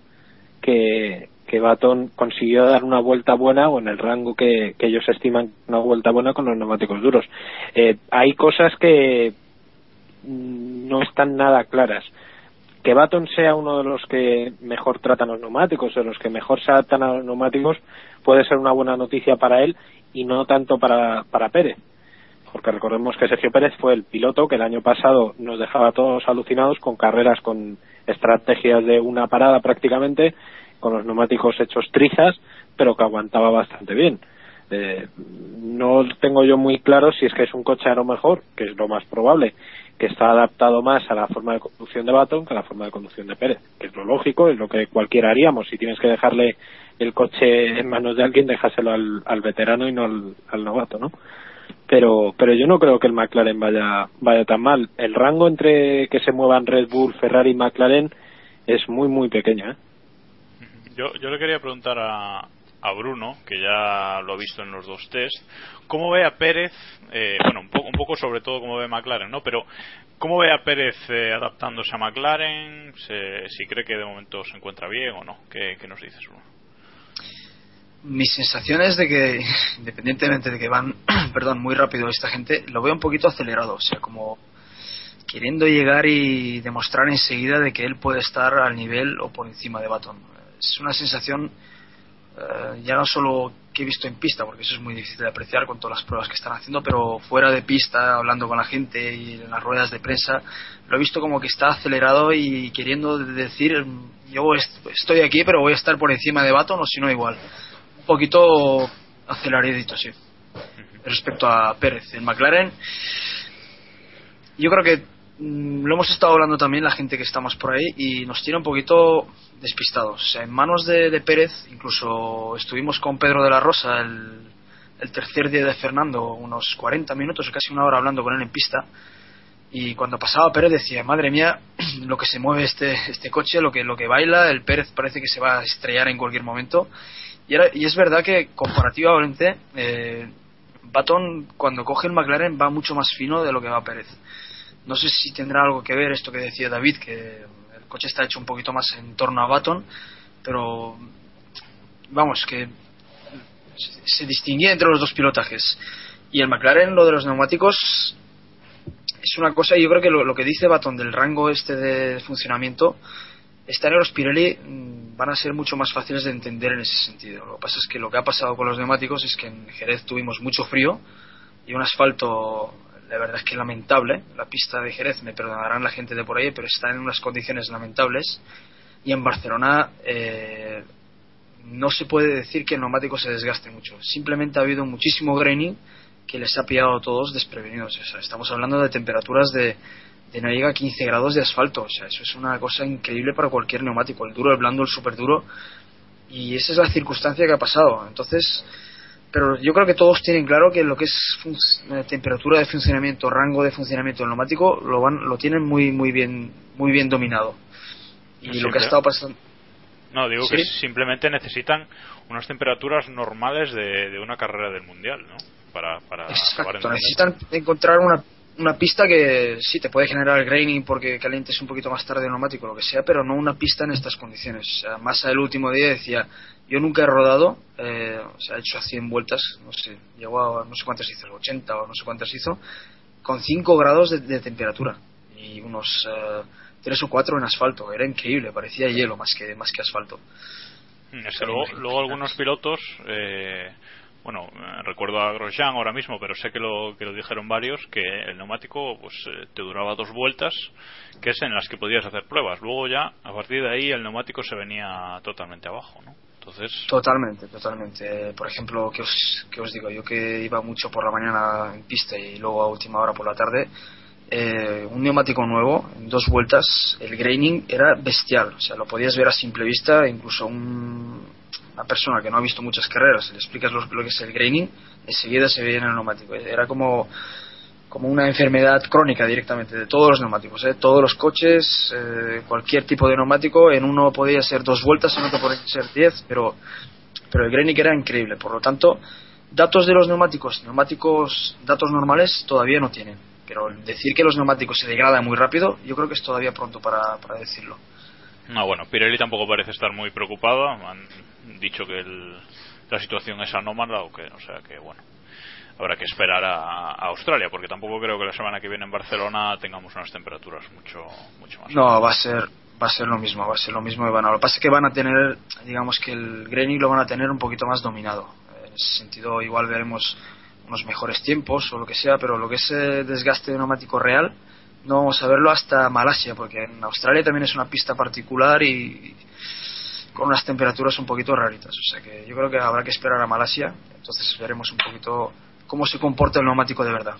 que, que Baton consiguió dar una vuelta buena o en el rango que, ellos estiman una vuelta buena con los neumáticos duros. Eh, hay cosas que mm, no están nada claras que Baton sea uno de los que mejor tratan los neumáticos, de los que mejor se adaptan a los neumáticos, puede ser una buena noticia para él y no tanto para, para Pérez. Porque recordemos que Sergio Pérez fue el piloto que el año pasado nos dejaba todos alucinados con carreras con estrategias de una parada prácticamente, con los neumáticos hechos trizas, pero que aguantaba bastante bien. Eh, no tengo yo muy claro si es que es un coche a lo mejor, que es lo más probable, que está adaptado más a la forma de conducción de Baton que a la forma de conducción de Pérez, que es lo lógico, es lo que cualquiera haríamos. Si tienes que dejarle el coche en manos de alguien, déjaselo al, al veterano y no al, novato, ¿no? Pero, pero yo no creo que el McLaren vaya, vaya tan mal. El rango entre que se muevan Red Bull, Ferrari y McLaren es muy, muy pequeño, ¿eh? Yo, yo le quería preguntar a, a Bruno, que ya lo ha visto en los dos test, ¿cómo ve a Pérez, eh, bueno, un poco, un poco sobre todo cómo ve McLaren, ¿no? Pero, ¿cómo ve a Pérez eh, adaptándose a McLaren? Se- si cree que de momento se encuentra bien o no. ¿Qué, nos dices, Bruno? Mi sensación es de que, independientemente de que van, perdón, muy rápido esta gente, lo veo un poquito acelerado, o sea, como queriendo llegar y demostrar enseguida de que él puede estar al nivel o por encima de Baton. Es una sensación eh, ya no solo que he visto en pista, porque eso es muy difícil de apreciar con todas las pruebas que están haciendo, pero fuera de pista, hablando con la gente y en las ruedas de prensa, lo he visto como que está acelerado y queriendo decir, yo est- estoy aquí, pero voy a estar por encima de Baton o si no igual. Un poquito aceleradito, sí. Respecto a Pérez, el McLaren, yo creo que lo hemos estado hablando también la gente que estamos por ahí y nos tiene un poquito despistados. En manos de, Pérez, incluso estuvimos con Pedro de la Rosa el, el tercer día de Fernando, unos 40 minutos o casi una hora hablando con él en pista. Y cuando pasaba Pérez decía, madre mía, lo que se mueve este, este coche, lo que, lo que baila, el Pérez parece que se va a estrellar en cualquier momento. Y, era- y es verdad que comparativamente, eh, Baton cuando coge el McLaren va mucho más fino de lo que va Pérez. No sé si tendrá algo que ver esto que decía David, que el coche está hecho un poquito más en torno a Baton, pero vamos, que se- distinguía entre los dos pilotajes. Y el McLaren, lo de los neumáticos, es una cosa, yo creo que lo, que dice Baton del rango este de funcionamiento, este año los Pirelli mm, van a ser mucho más fáciles de entender en ese sentido. Lo que pasa es que lo que ha pasado con los neumáticos es que en Jerez tuvimos mucho frío y un asfalto, la verdad es que lamentable. La pista de Jerez, me perdonarán la gente de por ahí, pero está en unas condiciones lamentables. Y en Barcelona eh, no se puede decir que el neumático se desgaste mucho. Simplemente ha habido muchísimo graining que les ha pillado a todos desprevenidos. Estamos hablando de temperaturas de, de no llega a 15 grados de asfalto. O sea, eso es una cosa increíble para cualquier neumático. El duro, el blando, el súper duro. Y esa es la circunstancia que ha pasado. Entonces, pero yo creo que todos tienen claro que lo que es eh, temperatura de funcionamiento, rango de funcionamiento del neumático, lo van, lo tienen muy, muy bien, muy bien dominado. Y lo que ha estado pasando. No, digo ¿Sí? que simplemente necesitan unas temperaturas normales de, de una carrera del mundial, ¿no? Para, para Exacto, necesitan encontrar una, una pista que sí te puede generar graining porque calientes un poquito más tarde el neumático, lo que sea, pero no una pista en estas condiciones. Massa el último día decía, yo nunca he rodado, eh, o sea, he hecho a 100 vueltas, no sé, llegó a no sé cuántas hizo, 80 o no sé cuántas hizo, con 5 grados de, de temperatura y unos 3 o 4 en asfalto. Era increíble, parecía hielo más que, más que asfalto. Mm, Es que luego, luego algunos pilotos, eh, bueno, eh, recuerdo a Grosjean ahora mismo, pero sé que lo, que lo dijeron varios, que el neumático pues eh, te duraba dos vueltas, que es en las que podías hacer pruebas. Luego ya, a partir de ahí, el neumático se venía totalmente abajo, ¿no? Entonces, Totalmente, totalmente. Por ejemplo, que os, que os digo, yo que iba mucho por la mañana en pista y luego a última hora por la tarde, eh, un neumático nuevo, en dos vueltas, el graining era bestial. O sea, lo podías ver a simple vista, incluso un- una persona que no ha visto muchas carreras, le explicas lo, lo que es el graining, enseguida se veía en el neumático. Era como, como una enfermedad crónica directamente de todos los neumáticos, ¿eh? todos los coches, eh, cualquier tipo de neumático, en uno podía ser dos vueltas, en otro podía ser diez, pero, pero el graining era increíble. Por lo tanto, datos de los neumáticos, neumáticos, datos normales todavía no tienen. Pero decir que los neumáticos se degradan muy rápido, yo creo que es todavía pronto para, para decirlo. no, bueno, Pirelli tampoco parece estar muy preocupado. Han dicho que el- la situación es anómala, o, que, o sea que, bueno, habrá que esperar a, a Australia, porque tampoco creo que la semana que viene en Barcelona tengamos unas temperaturas mucho, mucho más. No, va a ser va a ser lo mismo, va a ser lo mismo de van a- Lo que pasa es que van a tener, digamos que el graining lo van a tener un poquito más dominado. En ese sentido, igual veremos unos mejores tiempos o lo que sea, pero lo que es eh, desgaste de neumático real no vamos a verlo hasta Malasia, porque en Australia también es una pista particular y con unas temperaturas un poquito raritas. O sea que yo creo que habrá que esperar a Malasia, entonces veremos un poquito cómo se comporta el neumático de verdad.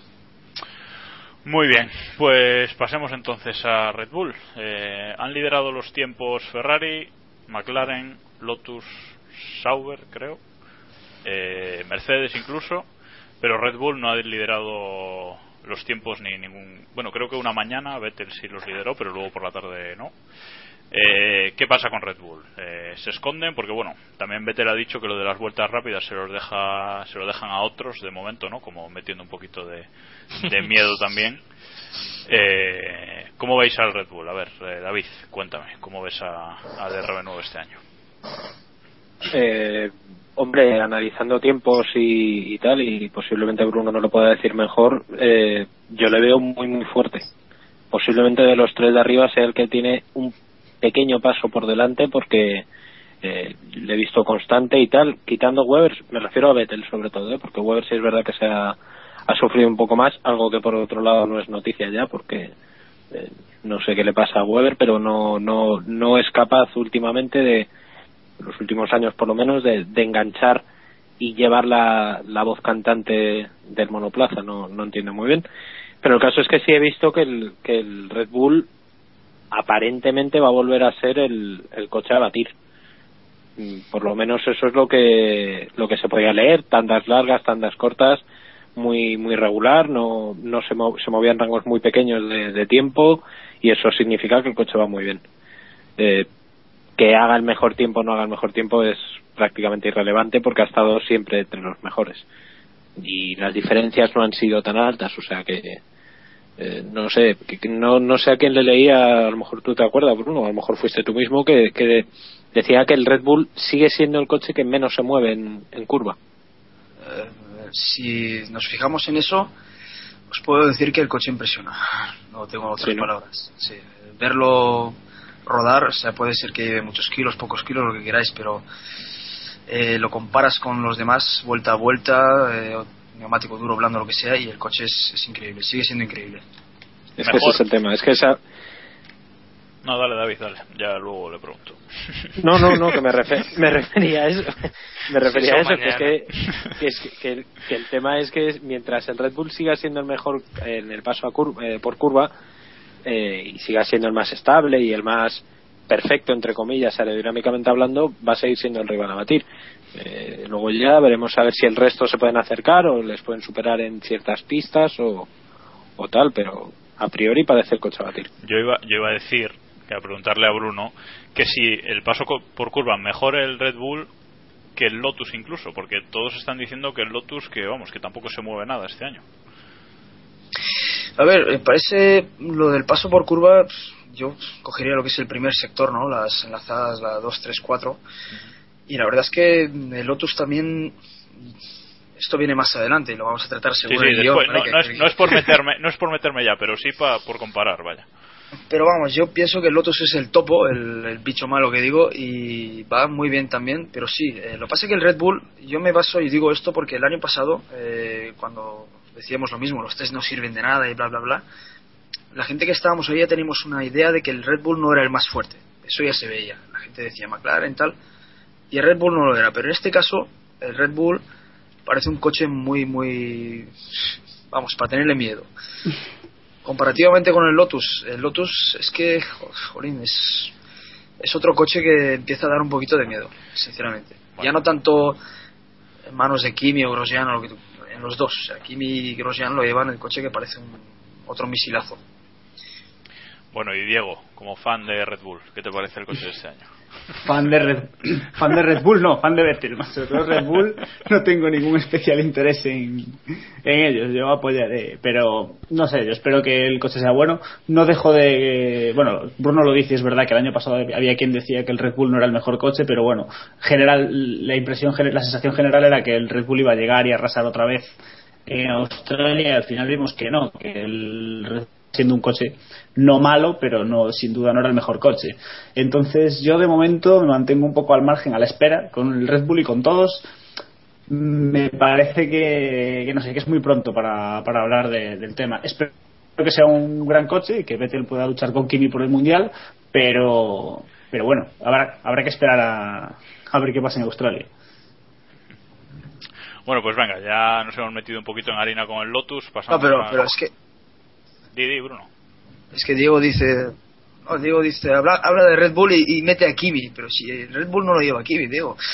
Muy bien, pues pasemos entonces a Red Bull. Eh, han liderado los tiempos Ferrari, McLaren, Lotus, Sauber, creo, eh, Mercedes incluso, pero Red Bull no ha liderado los tiempos ni ningún. Bueno, creo que una mañana Vettel sí los lideró, pero luego por la tarde no. Eh, ¿Qué pasa con Red Bull? Eh, se esconden porque bueno, también Vettel ha dicho que lo de las vueltas rápidas se los deja, se lo dejan a otros de momento, ¿no? Como metiendo un poquito de, de miedo también. Eh, ¿Cómo veis al Red Bull? A ver, eh, David, cuéntame, ¿cómo ves a, a DRB9 este año? Eh, hombre, analizando tiempos y, y tal, y posiblemente Bruno no lo pueda decir mejor, eh, yo le veo muy, muy fuerte. Posiblemente de los tres de arriba sea el que tiene un pequeño paso por delante porque eh, le he visto constante y tal, quitando Weber, me refiero a Vettel sobre todo, ¿eh? porque Weber sí es verdad que se ha, ha sufrido un poco más, algo que por otro lado no es noticia ya, porque eh, no sé qué le pasa a Weber, pero no, no, no es capaz últimamente de, los últimos años por lo menos, de, de enganchar y llevar la, la voz cantante del monoplaza, no, no entiendo muy bien. Pero el caso es que sí he visto que el, que el Red Bull aparentemente va a volver a ser el, el coche a batir. Mm, Por lo menos eso es lo que lo que se podía leer, tandas largas, tandas cortas, muy muy regular, no no se, mo- se movían rangos muy pequeños de, de tiempo y eso significa que el coche va muy bien. Eh, que haga el mejor tiempo o no haga el mejor tiempo es prácticamente irrelevante porque ha estado siempre entre los mejores y las diferencias no han sido tan altas, o sea que eh, no sé, que, no, no sé a quién le leía, a lo mejor tú te acuerdas, Bruno, a lo mejor fuiste tú mismo, que, que decía que el Red Bull sigue siendo el coche que menos se mueve en, en curva. Eh, si nos fijamos en eso, os puedo decir que el coche impresiona. No tengo otras Sí, ¿no? palabras. Sí, verlo rodar, o sea, puede ser que lleve muchos kilos, pocos kilos, lo que queráis, pero eh, lo comparas con los demás, vuelta a vuelta, eh, neumático duro, blando, lo que sea, y el coche es, es increíble, sigue siendo increíble. Es que ese es el tema, es que esa... No, dale, David, dale. Ya luego le pregunto. No, no, no, que me, refer- me refería a eso. Me refería a Eso que es que, que, es que, que- que el tema es que mientras el Red Bull siga siendo el mejor en el paso a cur- eh, por curva eh, y siga siendo el más estable y el más perfecto, entre comillas, aerodinámicamente hablando, va a seguir siendo el rival a batir. Eh, luego ya veremos a ver si el resto se pueden acercar o les pueden superar en ciertas pistas o, o tal, pero a priori parece el coche a batir. Yo iba, yo iba a decir, que a preguntarle a Bruno, que si el paso por curva mejor el Red Bull que el Lotus incluso, porque todos están diciendo que el Lotus, que vamos, que tampoco se mueve nada este año. A ver, me parece lo del paso por curva, yo cogería lo que es el primer sector, ¿no? Las enlazadas, la 2, 3, 4. Y la verdad es que el Lotus también. Esto viene más adelante y lo vamos a tratar Sí, según sí, no, es, que- no es por meterme, no es por meterme ya, pero sí pa- por comparar, vaya. Pero vamos, yo pienso que el Lotus es el topo, el, el bicho malo que digo, y va muy bien también, pero sí, eh, lo que pasa es que el Red Bull, yo me baso y digo esto porque el año pasado, eh, cuando decíamos lo mismo, los test no sirven de nada y bla, bla, bla, la gente que estábamos ahí ya teníamos una idea de que el Red Bull no era el más fuerte, eso ya se veía, la gente decía McLaren tal, y el Red Bull no lo era, pero en este caso, el Red Bull parece un coche muy, muy, vamos, para tenerle miedo comparativamente con el Lotus, el Lotus es que, jo- jolín, es, es otro coche que empieza a dar un poquito de miedo, sinceramente. Ya no tanto en manos de Kimi o Grosjean, o lo que tú- en los dos. O sea, Kimi y Grosjean lo llevan en el coche que parece un, otro misilazo. Bueno, y Diego, como fan de Red Bull, ¿qué te parece el coche de este año? Fan de Red, fan de Red Bull, no, fan de Vettel. Más sobre Red Bull, no tengo ningún especial interés en, en ellos. Yo apoyaré, pero no sé, yo espero que el coche sea bueno. No dejo de. Bueno, Bruno lo dice, es verdad que el año pasado había quien decía que el Red Bull no era el mejor coche, pero bueno, general, la impresión, la sensación general era que el Red Bull iba a llegar y arrasar otra vez en Australia y al final vimos que no, que el Red siendo un coche no malo, pero no sin duda no era el mejor coche. Entonces yo de momento me mantengo un poco al margen, a la espera, con el Red Bull y con todos. Me parece que, que no sé, que es muy pronto para, para hablar de- del tema. Espero que sea un gran coche y que Vettel pueda luchar con Kimi por el mundial, pero pero bueno, habrá, habrá que esperar a, a ver qué pasa en Australia. Bueno, pues venga, ya nos hemos metido un poquito en harina con el Lotus. No, pero, a- pero es que Di, di, Bruno. es que Diego dice no, Diego dice habla, habla de Red Bull y, y mete a Kimi, pero si el Red Bull no lo lleva a Kimi, Diego.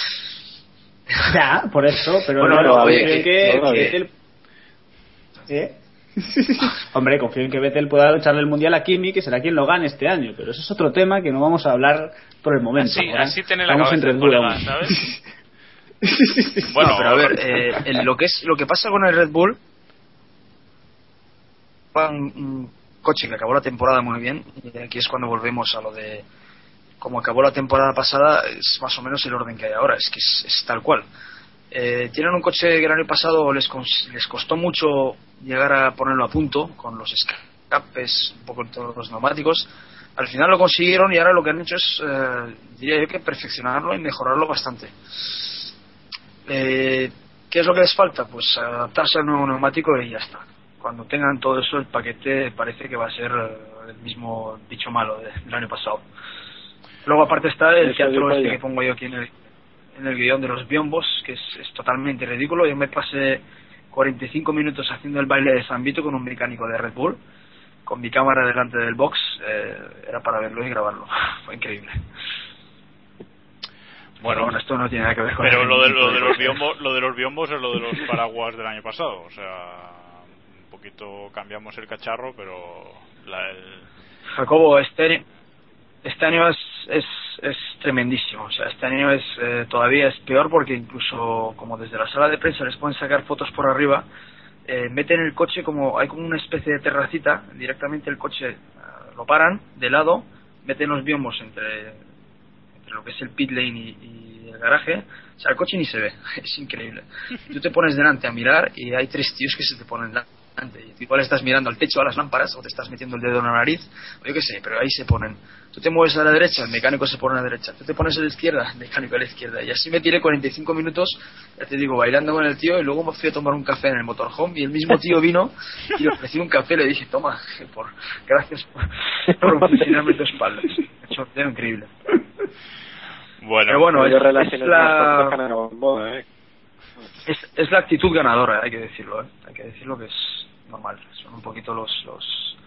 Ya, por eso, pero Bueno, no, no, confío en que, no, oye. Vettel- ¿Eh? Hombre, confío en que Vettel pueda lucharle el mundial a Kimi, que será quien lo gane este año, pero eso es otro tema que no vamos a hablar por el momento. Así, Ahora así tiene la estamos cabeza en Red Bull colega, aún. ¿sabes? Bueno, No, pero a ver, eh, lo que es lo que pasa con el Red Bull, un, coche que acabó la temporada muy bien y aquí es cuando volvemos a lo de como acabó la temporada pasada es más o menos el orden que hay ahora, es que es, tal cual. Eh, tienen un coche que el año pasado les, les costó mucho llegar a ponerlo a punto con los escapes, un poco todos los neumáticos. Al final lo consiguieron y ahora lo que han hecho es, eh, diría yo que perfeccionarlo y mejorarlo bastante. Eh, ¿Qué es lo que les falta? Pues adaptarse al nuevo neumático y ya está. Cuando tengan todo eso, el paquete parece que va a ser eh, el mismo bicho malo de- del año pasado. Luego, aparte, está el Eso teatro este que pongo yo aquí en el, en el guion de los biombos, que es, es totalmente ridículo. Yo me pasé 45 minutos haciendo el baile de San Vito con un mecánico de Red Bull, con mi cámara delante del box, eh, era para verlo y grabarlo. Fue increíble. Bueno, esto no tiene nada que ver con Pero el lo de, lo, de los biombos, lo de los biombos es lo de los paraguas del año pasado. O sea, poquito cambiamos el cacharro, pero la, el- Jacobo, este este año es, es, es tremendísimo. O sea, este año es eh, todavía es peor porque incluso como desde la sala de prensa les pueden sacar fotos por arriba, eh, meten el coche como hay como una especie de terracita, directamente el coche eh, lo paran de lado, meten los biombos entre, entre lo que es el pit lane y, y el garaje, o sea, el coche ni se ve, es increíble. Tú te pones delante a mirar y hay tres tíos que se te ponen delante. Y igual estás mirando al techo, a las lámparas, o te estás metiendo el dedo en la nariz, o yo qué sé, pero ahí se ponen. Tú te mueves a la derecha, el mecánico se pone a la derecha. Tú te pones a la izquierda, el mecánico a la izquierda. Y así me tiré 45 minutos, ya te digo, bailando con el tío, y luego me fui a tomar un café en el motorhome, y el mismo tío vino y le ofrecí un café, le dije, toma, por, gracias por, por oficinarme tu espalda. Un sorteo increíble. bueno, Pero bueno, Yo es, relaciones es la, complejas en Gamboa, ¿eh? Es, es la actitud ganadora, hay que decirlo, ¿eh? hay que decirlo que es normal. Son un poquito los los,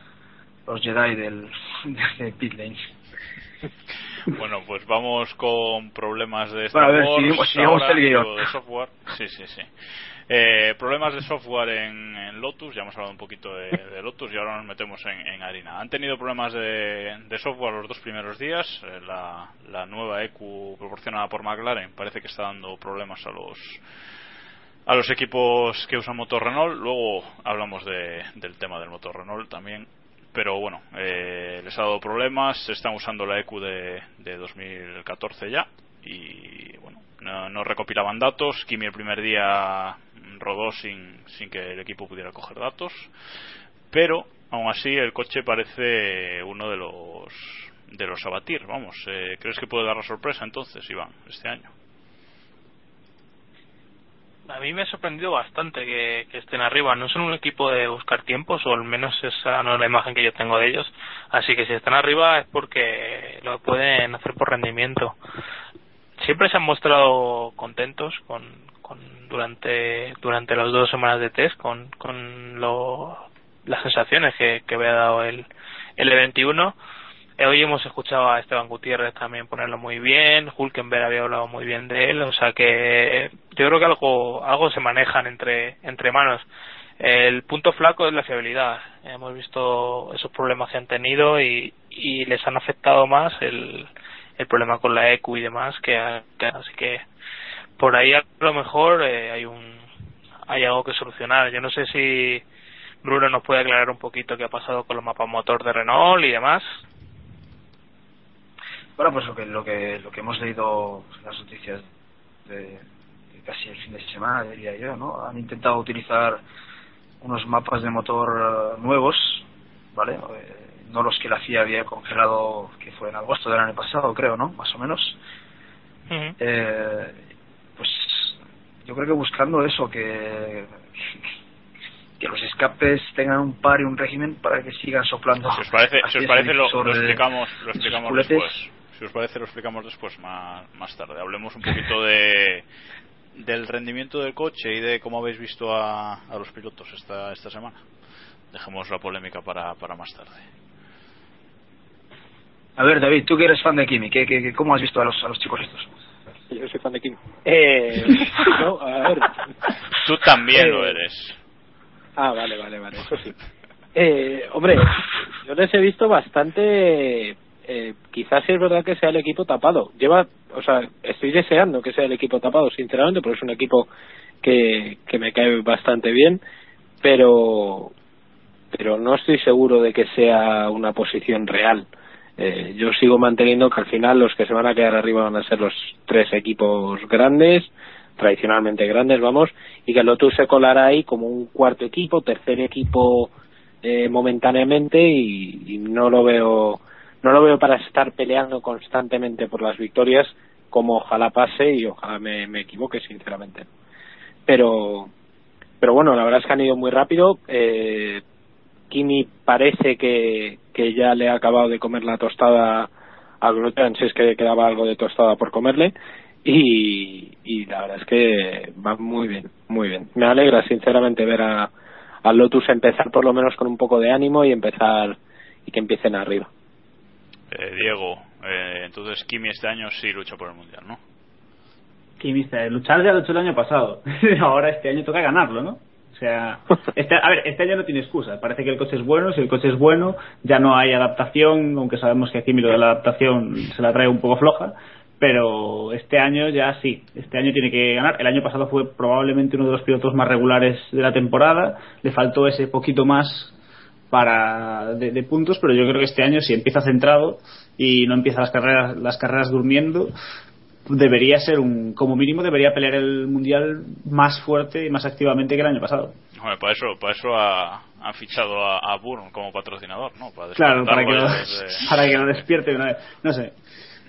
los Jedi del de pit lane. Bueno, pues vamos con problemas de Bueno, a ver, Wars ahora, software. Sí, sí, sí. Eh, problemas de software en, en Lotus, ya hemos hablado un poquito de, de Lotus y ahora nos metemos en, en harina. Han tenido problemas de, de software los dos primeros días. Eh, la, la nueva EQ proporcionada por McLaren parece que está dando problemas a los a los equipos que usan motor Renault. Luego hablamos de- del tema del motor Renault también. Pero bueno, eh, les ha dado problemas. Están usando la EQ de, de 2014 ya. Y bueno, no, no recopilaban datos. Kimi el primer día rodó sin, sin que el equipo pudiera coger datos. Pero aún así el coche parece uno de los de los a batir. Vamos, eh, ¿crees que puede dar la sorpresa entonces, Iván, este año? A mí me ha sorprendido bastante que, estén arriba. No son un equipo de buscar tiempos, o al menos esa no es la imagen que yo tengo de ellos. Así que si están arriba es porque lo pueden hacer por rendimiento. Siempre se han mostrado contentos con, con durante durante las dos semanas de test con, con lo, las sensaciones que, que había dado el, el E21. Eh, Hoy hemos escuchado a Esteban Gutiérrez también ponerlo muy bien, Hulkenberg había hablado muy bien de él, o sea que yo creo que algo algo se manejan entre entre manos. El punto flaco es la fiabilidad. Hemos visto esos problemas que han tenido y, y les han afectado más el, el problema con la EQ y demás, que, que así que por ahí a lo mejor eh, hay un hay algo que solucionar. Yo no sé si Bruno nos puede aclarar un poquito qué ha pasado con los mapas motor de Renault y demás. Bueno, pues lo que lo que lo que hemos leído en las noticias de, de casi el fin de semana, diría yo, ¿no? Han intentado utilizar unos mapas de motor eh, nuevos, ¿vale? Eh, no los que la FIA había congelado, que fue en agosto del año pasado, creo, ¿no? Más o menos. Eh, pues yo creo que buscando eso, que que los escapes tengan un par y un régimen para que sigan soplando. Si os parece, si así os parece lo, lo explicamos, lo después. Si os parece, lo explicamos después, más, más tarde. Hablemos un poquito de del rendimiento del coche y de cómo habéis visto a, a los pilotos esta, esta semana. Dejemos la polémica para, para más tarde. A ver, David, tú que eres fan de Kimi, ¿qué, qué, qué- cómo has visto a los, a los chicos estos? Yo soy fan de Kim. Eh, no, a ver. Tú también Eh, lo eres. Ah, vale, vale, vale, eso sí. Eh, hombre, yo les he visto bastante. Eh, quizás sí es verdad que sea el equipo tapado. Lleva, o sea, estoy deseando que sea el equipo tapado, sinceramente, porque es un equipo que, que me cae bastante bien, pero, pero no estoy seguro de que sea una posición real. Eh, yo sigo manteniendo que al final los que se van a quedar arriba van a ser los tres equipos grandes, tradicionalmente grandes, vamos, y que Lotus se colará ahí como un cuarto equipo, tercer equipo eh, momentáneamente y no lo veo no lo veo para estar peleando constantemente por las victorias como ojalá pase y ojalá me, me equivoque sinceramente pero pero bueno la verdad es que han ido muy rápido eh, Kimi parece que, que ya le ha acabado de comer la tostada a Grosjean si es que quedaba algo de tostada por comerle y, y la verdad es que va muy bien, muy bien. Me alegra sinceramente ver a, al Lotus empezar por lo menos con un poco de ánimo y empezar y que empiecen arriba. Eh, Diego, eh, entonces Kimi este año sí lucha por el mundial, ¿no? Kimi, está- luchar ya lo hecho el año pasado. Ahora este año toca ganarlo, ¿no? O sea, este, a ver, este año no tiene excusa. Parece que el coche es bueno. Si el coche es bueno, ya no hay adaptación, aunque sabemos que a Kimi lo de la adaptación se la trae un poco floja. Pero este año ya sí. Este año tiene que ganar. El año pasado fue probablemente uno de los pilotos más regulares de la temporada. Le faltó ese poquito más para de, de puntos, pero yo creo que este año si empieza centrado y no empieza las carreras las carreras durmiendo, debería ser un como mínimo debería pelear el mundial más fuerte y más activamente que el año pasado. Para eso, para eso ha, fichado a, a Burn como patrocinador, ¿no? Para Claro, para que lo, desde- para que lo despierte de una vez. No sé.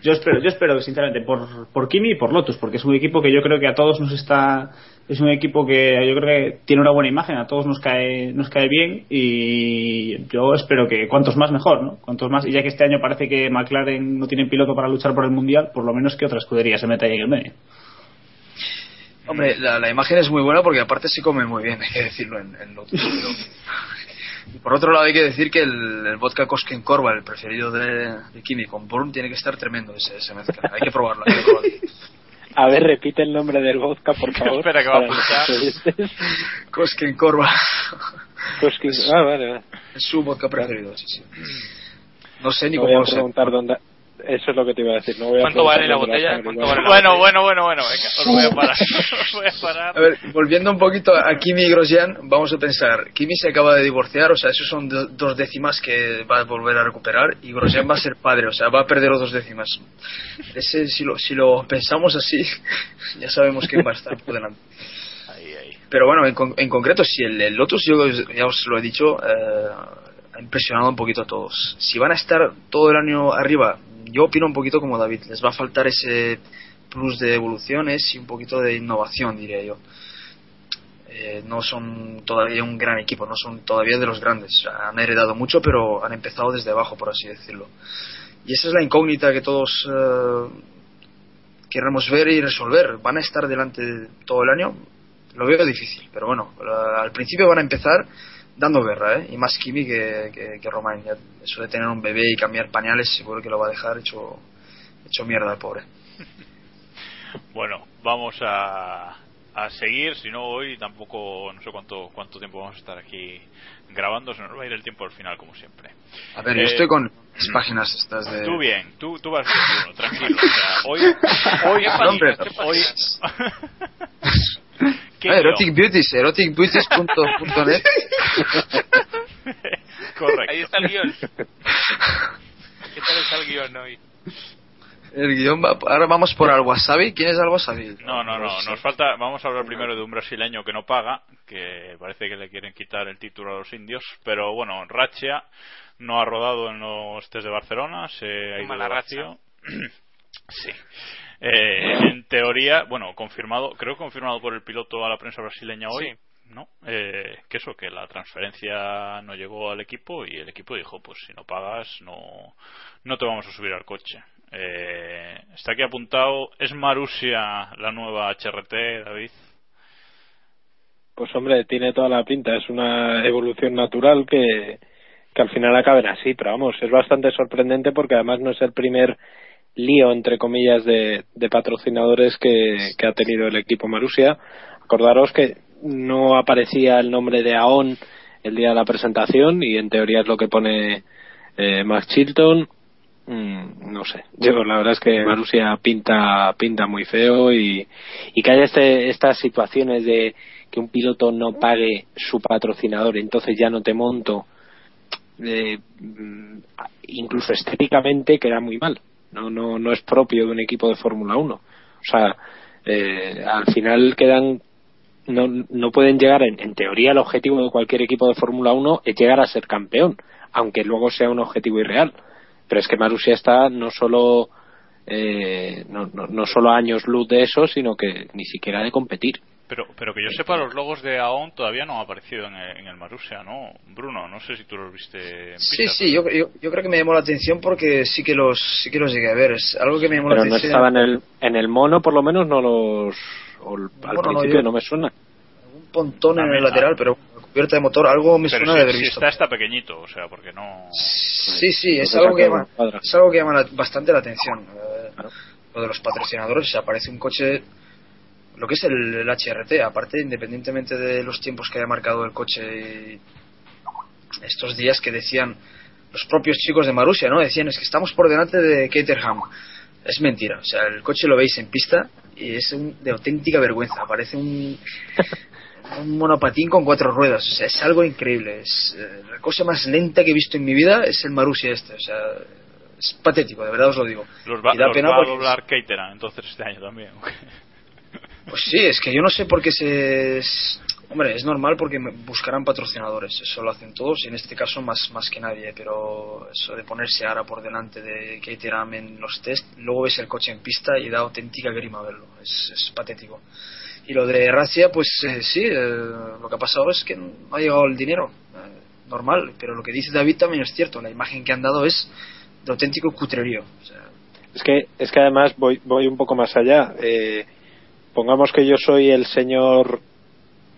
Yo espero, yo espero sinceramente por, por Kimi y por Lotus, porque es un equipo que yo creo que a todos nos está, es un equipo que yo creo que tiene una buena imagen, a todos nos cae, nos cae bien y yo espero que cuantos más mejor, ¿no? Cuantos más, y ya que este año parece que McLaren no tiene piloto para luchar por el mundial, por lo menos que otra escudería se meta ahí en el medio. Hombre, la, la imagen es muy buena porque aparte se come muy bien, hay que decirlo en, en pero- Y por otro lado hay que decir que el, el vodka Kosken Korva, el preferido de, de Kimi con Burn, tiene que estar tremendo ese, ese mezcla. Hay que probarlo. Hay que probarlo. A ver, repite el nombre del vodka, por favor. Espera, que va a apuntar. Kosken Korva. Koskin- Ah, vale, vale. Es su vodka preferido, sí, sí. No sé ni No voy cómo a se... preguntar dónde. Eso es lo que te iba a decir. No voy a ¿Cuánto vale la botella? dónde ¿Cuánto la vale la Bueno, bueno, bueno, bueno, venga, os voy a parar. Os voy a parar. A ver, volviendo un poquito a Kimi y Grosjean, vamos a pensar, Kimi se acaba de divorciar, o sea, esos son do- dos décimas que va a volver a recuperar y Grosjean va a ser padre, o sea, va a perder los dos décimas. Ese, si lo, si lo pensamos así, ya sabemos quién va a estar por delante. Ahí, ahí. Pero bueno, en, en concreto, si el, el Lotus, yo ya os lo he dicho, eh, ha impresionado un poquito a todos. Si van a estar todo el año arriba, yo opino un poquito como David, les va a faltar ese plus de evoluciones y un poquito de innovación, diría yo. Eh, no son todavía un gran equipo, no son todavía de los grandes. Han heredado mucho, pero han empezado desde abajo, por así decirlo. Y esa es la incógnita que todos eh, queremos ver y resolver. ¿Van a estar delante todo el año? Lo veo difícil, pero bueno, al principio van a empezar dando guerra, ¿eh? Y más Kimi que, que, que Romain. Ya Eso de tener un bebé y cambiar pañales seguro que lo va a dejar hecho, hecho mierda el pobre. Bueno, vamos a, a seguir, si no hoy tampoco, no sé cuánto cuánto tiempo vamos a estar aquí grabando, se nos va a ir el tiempo al final como siempre. A ver, Eh, yo estoy con las páginas estas de... Tú bien, tú, tú vas bien, tranquilo. O sea, hoy, hoy, hoy. Erotic Beauties, eroticbeauties.net Correcto. Ahí está el guion. ¿Qué tal está el guion hoy? El guion va, ahora vamos por al wasabi. ¿Quién es al wasabi? No, no, no, nos falta, vamos a hablar primero de un brasileño que no paga, que parece que le quieren quitar el título a los indios, pero bueno, Rachia no ha rodado en los test de Barcelona, se ha ido Mala vacío. sí. Eh, en teoría, bueno, confirmado, creo confirmado por el piloto a la prensa brasileña hoy, Sí. ¿no? Eh, que eso, que la transferencia no llegó al equipo y el equipo dijo, pues si no pagas, no, no te vamos a subir al coche. Eh, está aquí apuntado, ¿es Marusia la nueva HRT, David? Pues hombre, tiene toda la pinta. Es una evolución natural que, que al final acaben así. Pero vamos, es bastante sorprendente porque además no es el primer lío, entre comillas, de, de patrocinadores que, que ha tenido el equipo Marusia. Acordaros que no aparecía el nombre de AON el día de la presentación y en teoría es lo que pone eh, Max Chilton. Mm, no sé, yo la verdad es que Marusia pinta pinta muy feo y, y que haya este, estas situaciones de que un piloto no pague su patrocinador, entonces ya no te monto, eh, mm, incluso estéticamente queda muy mal. No, no, no es propio de un equipo de Fórmula 1. O sea, eh, al final quedan no, no pueden llegar, en, teoría el objetivo de cualquier equipo de Fórmula 1 es llegar a ser campeón, aunque luego sea un objetivo irreal. Pero es que Marusia está no solo eh, no, no, no solo años luz de eso, sino que ni siquiera de competir. Pero, pero que yo sepa, los logos de AON todavía no han aparecido en el, en el Marussia, ¿no? Bruno, no sé si tú los viste en Sí, pista, sí, yo, yo, yo creo que me llamó la atención porque sí que los sí que los llegué a ver. Es algo que me llamó Pero la no atención. estaba en el, en el mono, por lo menos, no los. o el- al Bueno, no, principio yo- no me suena. Un pontón en el lateral, ah. pero cubierta de motor, algo me Pero suena si, de haber si visto. está, está pequeñito, o sea, porque no... Sí, sí, es algo que llama, es algo que llama la- bastante la atención. Eh. Lo de los patrocinadores, se aparece un coche, lo que es el, el HRT, aparte, independientemente de los tiempos que haya marcado el coche, estos días que decían los propios chicos de Marussia, ¿no? Decían, es que estamos por delante de Caterham. Es mentira, o sea, el coche lo veis en pista y es un- de auténtica vergüenza. Parece un, un monopatín con cuatro ruedas, o sea, es algo increíble. Es eh, la cosa más lenta que he visto en mi vida es el Marussia este, o sea, es patético, de verdad os lo digo. Los va, Y da los pena va a doblar Caterham, entonces este año también. Pues sí, es que yo no sé por qué se... Hombre, es normal porque buscarán patrocinadores, eso lo hacen todos y en este caso más, más que nadie, pero eso de ponerse ahora por delante de Caterham en los test, luego ves el coche en pista y da auténtica grima verlo, es, es patético. Y lo de Racia, pues eh, sí, eh, lo que ha pasado es que no ha llegado el dinero, eh, normal, pero lo que dice David también es cierto, la imagen que han dado es de auténtico cutrerío. Es que, es que además voy, voy un poco más allá. Eh, pongamos que yo soy el señor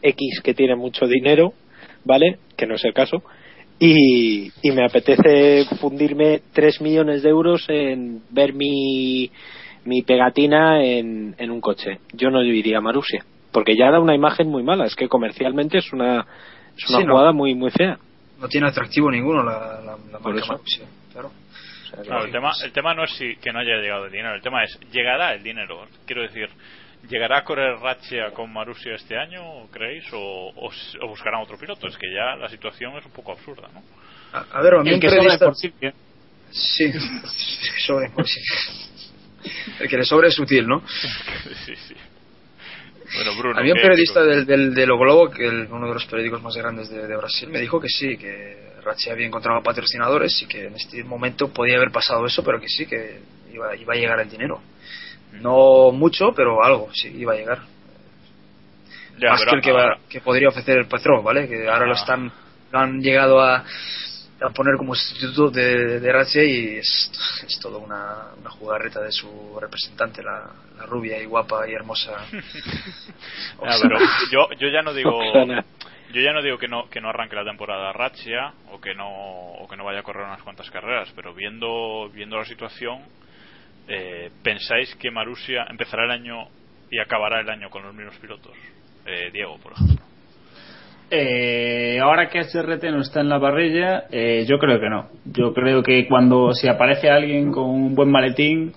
X que tiene mucho dinero, ¿vale? Que no es el caso. Y, y me apetece fundirme 3 millones de euros en ver mi, mi pegatina en, en un coche. Yo no iría a Marusia. Porque ya da una imagen muy mala. Es que comercialmente es una, es una Sí, ¿no? jugada muy, muy fea. no tiene atractivo ninguno la, la, la Por marca eso. Marussia, claro. O sea, que- Claro, el tema, el tema no es si, que no haya llegado el dinero, el tema es, ¿llegará el dinero? Quiero decir, ¿llegará a correr Ratchia con Marussia este año, creéis? O, o, buscarán otro piloto? Es que ya la situación es un poco absurda, ¿no? A, a ver, a mí El que por. Sí, que sobre por sí. El que le sobre es sutil, ¿no? sí, sí. Bueno, Bruno. Había un ¿qué- periodista del, del, del O Globo, que el- uno de los periódicos más grandes de, de Brasil, me dijo que sí, que Ratchi había encontrado patrocinadores y que en este momento podía haber pasado eso, pero que sí, que iba, iba a llegar el dinero. No mucho, pero algo, sí, iba a llegar. Ya, Más que el que, va- que podría ofrecer el Petrov, ¿vale? Que ahora lo Ah. están lo han llegado a, a poner como sustituto de, de Ratche y es, es todo una, una jugarreta de su representante, la, la rubia y guapa y hermosa. Ya, pero yo, yo ya no digo yo ya no digo que no que no arranque la temporada Ratchia o que no o que no vaya a correr unas cuantas carreras pero viendo viendo la situación eh, pensáis que Marusia empezará el año y acabará el año con los mismos pilotos Eh, Diego por ejemplo Eh, ahora que HRT no está en la parrilla, eh, yo creo que no. Yo creo que cuando si aparece alguien con un buen maletín,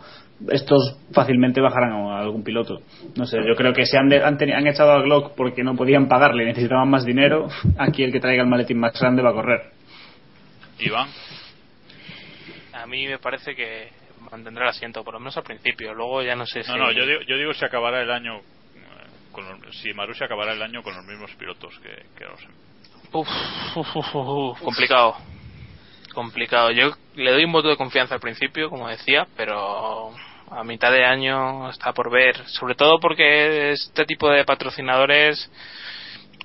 estos fácilmente bajarán a algún piloto. No sé, yo creo que se han, de- han, han echado a Glock porque no podían pagarle, necesitaban más dinero. Aquí el que traiga el maletín más grande va a correr. Iván A mí me parece que mantendrá el asiento, por lo menos al principio. Luego ya no sé si. no no yo digo, yo digo si acabará el año eh, con los- si Marusia acabará el año con los mismos pilotos que, que los Uf, uf, uf, uf, uf, complicado. Complicado. Yo le doy un voto de confianza al principio, como decía, pero a mitad de año está por ver. Sobre todo porque este tipo de patrocinadores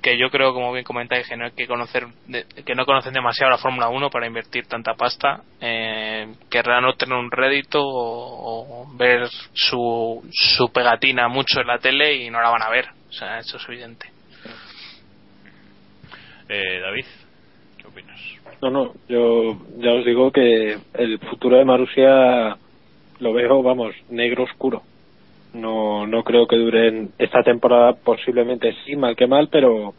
que yo creo, como bien comentáis, que no hay que conocer, de- que no conocen demasiado la Fórmula 1 para invertir tanta pasta, eh, querrán obtener un rédito o, o ver su, su pegatina mucho en la tele y no la van a ver. O sea, eso es evidente. eh, David ¿qué opinas? No, no, yo ya os digo que el futuro de Marusia lo veo, vamos, negro oscuro. No, no creo que duren esta temporada, posiblemente sí, mal que mal, pero,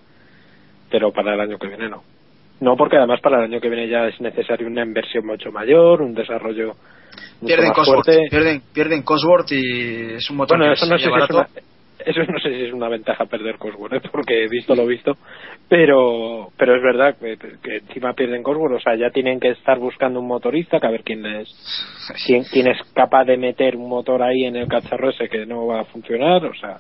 pero para el año que viene no. No, porque además para el año que viene ya es necesario una inversión mucho mayor, un desarrollo mucho Pierden más Cosworth, fuerte. pierden, pierden Cosworth y es un motor Bueno, que eso no, es sé si es barato. una, eso no sé si es una ventaja perder Cosworth, ¿eh? porque he visto lo visto, pero pero es verdad que, que encima pierden Cosworth, o sea, ya tienen que estar buscando un motorista, que a ver quién es quién, quién es capaz de meter un motor ahí en el cacharro ese que no va a funcionar, o sea,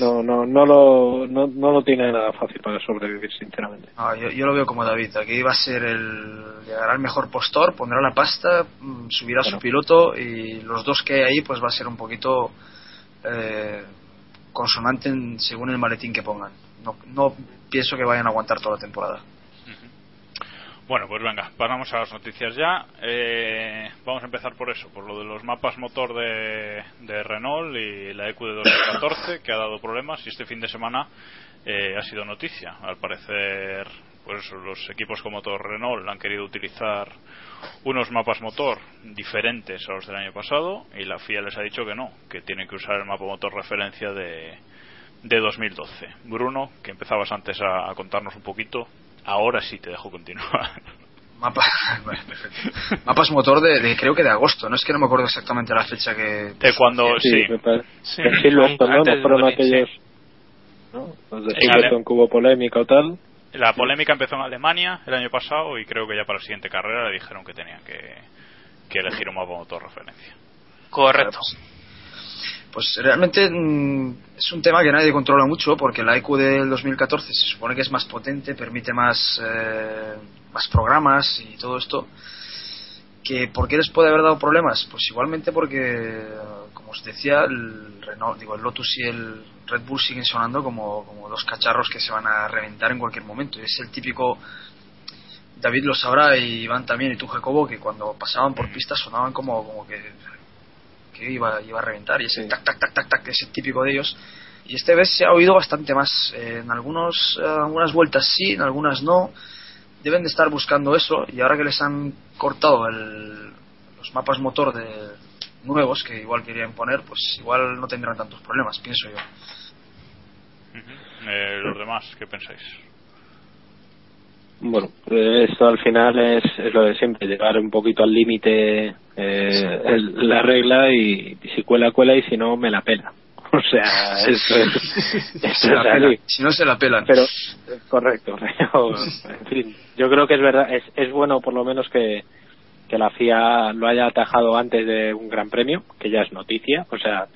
no no no lo no, no lo tiene nada fácil para sobrevivir, sinceramente. Yo, yo lo veo como David. Aquí va a ser el. Llegará el mejor postor, pondrá la pasta, mm, subirá Bueno. su piloto y los dos que hay ahí, pues va a ser un poquito. eh, consonante según el maletín que pongan. No, no pienso que vayan a aguantar toda la temporada. Bueno, pues venga, pasamos a las noticias ya. Eh, vamos a empezar por eso, por lo de los mapas motor de, de Renault y la EQ de 2014, que ha dado problemas y este fin de semana eh, ha sido noticia. Al parecer, pues los equipos como motor Renault han querido utilizar unos mapas motor diferentes a los del año pasado y la FIA les ha dicho que no, que tienen que usar el mapa motor referencia de, de 2012. Bruno, que empezabas antes a, a contarnos un poquito, ahora sí te dejo continuar. Mapa, bueno. Mapas motor de, de- creo que de agosto, no es que no me acuerdo exactamente la fecha que... De cuando, sí, parece. Sí, En Silverstone, ¿no? fueron de 2006. aquellos. ¿no? Los de Silverstone que hubo polémica o tal. La polémica empezó en Alemania el año pasado y creo que ya para la siguiente carrera le dijeron que tenían que, que elegir un mapa motor referencia. Correcto. Pues realmente mm, es un tema que nadie controla mucho porque la EQ del 2014 se supone que es más potente, permite más, eh, más programas y todo esto. que ¿Por qué les puede haber dado problemas? Pues igualmente porque, como os decía, el Renault, digo, el Lotus y el Red Bull siguen sonando como, como dos cacharros que se van a reventar en cualquier momento. Es el típico David lo sabrá y Iván también y tú Jacobo que cuando pasaban por pistas sonaban como, como que, que iba, iba a reventar y ese tac tac tac tac tac ese típico de ellos. Y este vez se ha oído bastante más. Eh, en algunos eh, algunas vueltas sí en algunas no. Deben de estar buscando eso y ahora que les han cortado el, los mapas motor de nuevos que igual querían poner pues igual no tendrán tantos problemas pienso yo Eh, los demás, ¿qué pensáis? Bueno, eh, esto al final es, es lo de siempre, llegar un poquito al límite eh, el- la regla y, y si cuela, cuela y si no, me la pela. O sea, eso es, eso se la si no se la pelan. Pero, eh, correcto, pero, en fin, yo creo que es verdad, es, es bueno por lo menos que, que la FIA lo haya atajado antes de un gran premio, que ya es noticia, o sea,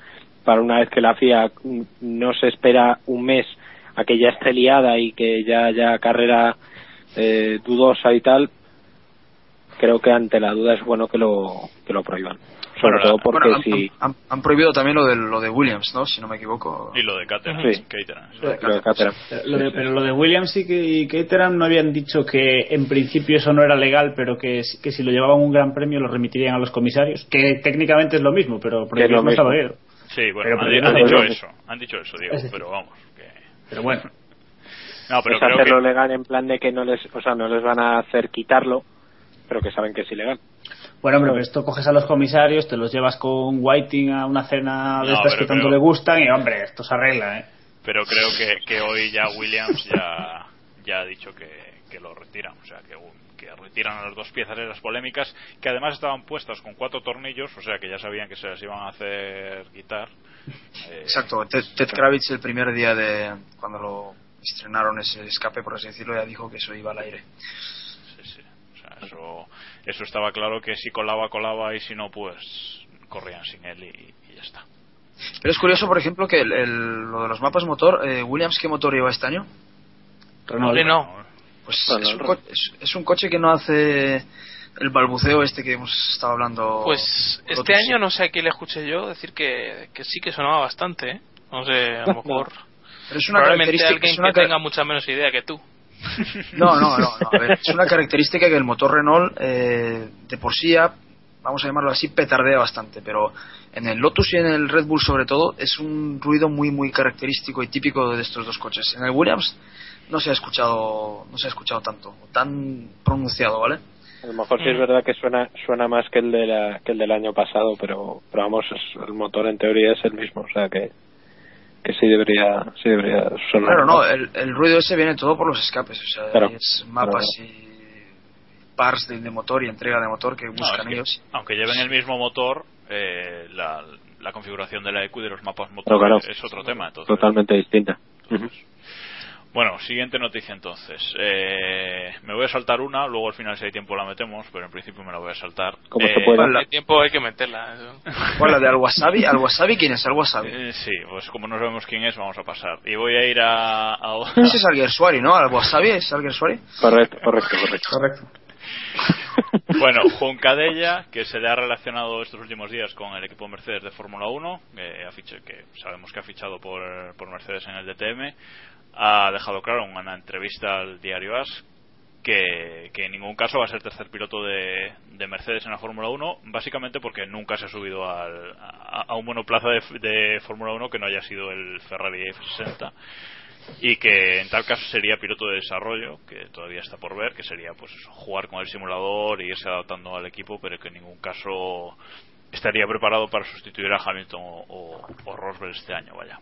para una vez que la FIA mm, no se espera un mes a que ya esté liada y que ya haya carrera eh, dudosa y tal, creo que ante la duda es bueno que lo, que lo prohíban. Sobre Bueno, todo porque Bueno, han, si... han- han prohibido también lo de, lo de Williams, ¿no? Si no me equivoco. Y lo de Caterham. Sí. Caterham, lo de Caterham. Lo de- pero lo de Williams y, que, y Caterham no habían dicho que en principio eso no era legal, pero que, si- que si lo llevaban un gran premio lo remitirían a los comisarios, que técnicamente es lo mismo, pero es lo estaba mismo. Sí, bueno, Pero han, dicho eso, han dicho eso, digo, pero vamos. Que... Pero bueno, No, pero es creo hacerlo que... legal en plan de que no les, o sea, no les van a hacer quitarlo, pero que saben que es ilegal. bueno, hombre, pero esto coges a los comisarios, te los llevas con Whiting a una cena de No, estas que tanto creo- le gustan y, hombre, esto se arregla, ¿eh? Pero creo que, que hoy ya Williams ya, ya ha dicho que, que lo retiran. O sea, que retiran las dos piezas de las polémicas, que además estaban puestas con cuatro tornillos, o sea que ya sabían que se las iban a hacer quitar. Eh, Exacto, Ted, Ted Kravitz el primer día de cuando lo estrenaron ese escape, por así decirlo, ya dijo que eso iba al aire. Sí, sí. O sea, eso, eso estaba claro que si colaba, colaba y si no, pues corrían sin él y, y ya está. Pero es curioso, por ejemplo, que el, el- lo de los mapas motor, eh, Williams, ¿qué motor lleva este año? Renault no. Pues Bueno, es, un es- es un coche que no hace el balbuceo este que hemos estado hablando. Pues este año no sé a quién le escuché yo decir que, que sí que sonaba bastante, ¿eh? No sé, a lo mejor. Pero es una Probablemente característica. alguien es una que tenga mucha menos idea que tú. No, no, no, no, a ver, es una característica que el motor Renault eh, de por sí ya, vamos a llamarlo así, petardea bastante, pero en el Lotus y en el Red Bull sobre todo es un ruido muy muy característico y típico de estos dos coches. En el Williams no se ha escuchado, no se ha escuchado tanto, tan pronunciado, ¿vale? A lo mejor sí es verdad que suena suena más que el de la, que el del año pasado, pero, pero vamos, es- el motor en teoría es el mismo, o sea que que sí debería sí debería sonar. Claro, no, el, el ruido ese viene todo por los escapes, o sea, Claro, es mapas claro. y pars de, de motor y entrega de motor que No, buscan que, ellos. aunque lleven el mismo motor, eh, la, la configuración de la EQ y de los mapas motor Claro, claro. es otro tema. Entonces, Totalmente distinta. Bueno, siguiente noticia entonces. Eh, me voy a saltar una, luego al final si hay tiempo la metemos, pero en principio me la voy a saltar. Como se Eh, pueda. Hola. Hay tiempo, hay que meterla. eso. ¿Cuál la de Al Wasabi? ¿Al Wasabi quién es? Al Wasabi. eh, sí, pues como no sabemos quién es, vamos a pasar. Y voy a ir a... a- Ese es Suari, ¿no? Al Wasabi es Suari. Correcto, correcto, correcto. Correcto. Bueno, Juncadella, que se le ha relacionado estos últimos días con el equipo Mercedes de Fórmula 1, que, ha fichado, que sabemos que ha fichado por, por Mercedes en el DTM, ha dejado claro en una entrevista al diario AS que, en ningún caso va a ser tercer piloto de, de Mercedes en la Fórmula 1, básicamente porque nunca se ha subido al, a, un monoplaza de, Fórmula 1 que no haya sido el Ferrari F60 y que en tal caso sería piloto de desarrollo, que todavía está por ver, que sería pues jugar con el simulador y irse adaptando al equipo, pero que en ningún caso estaría preparado para sustituir a Hamilton o, o Rosberg este año, vaya.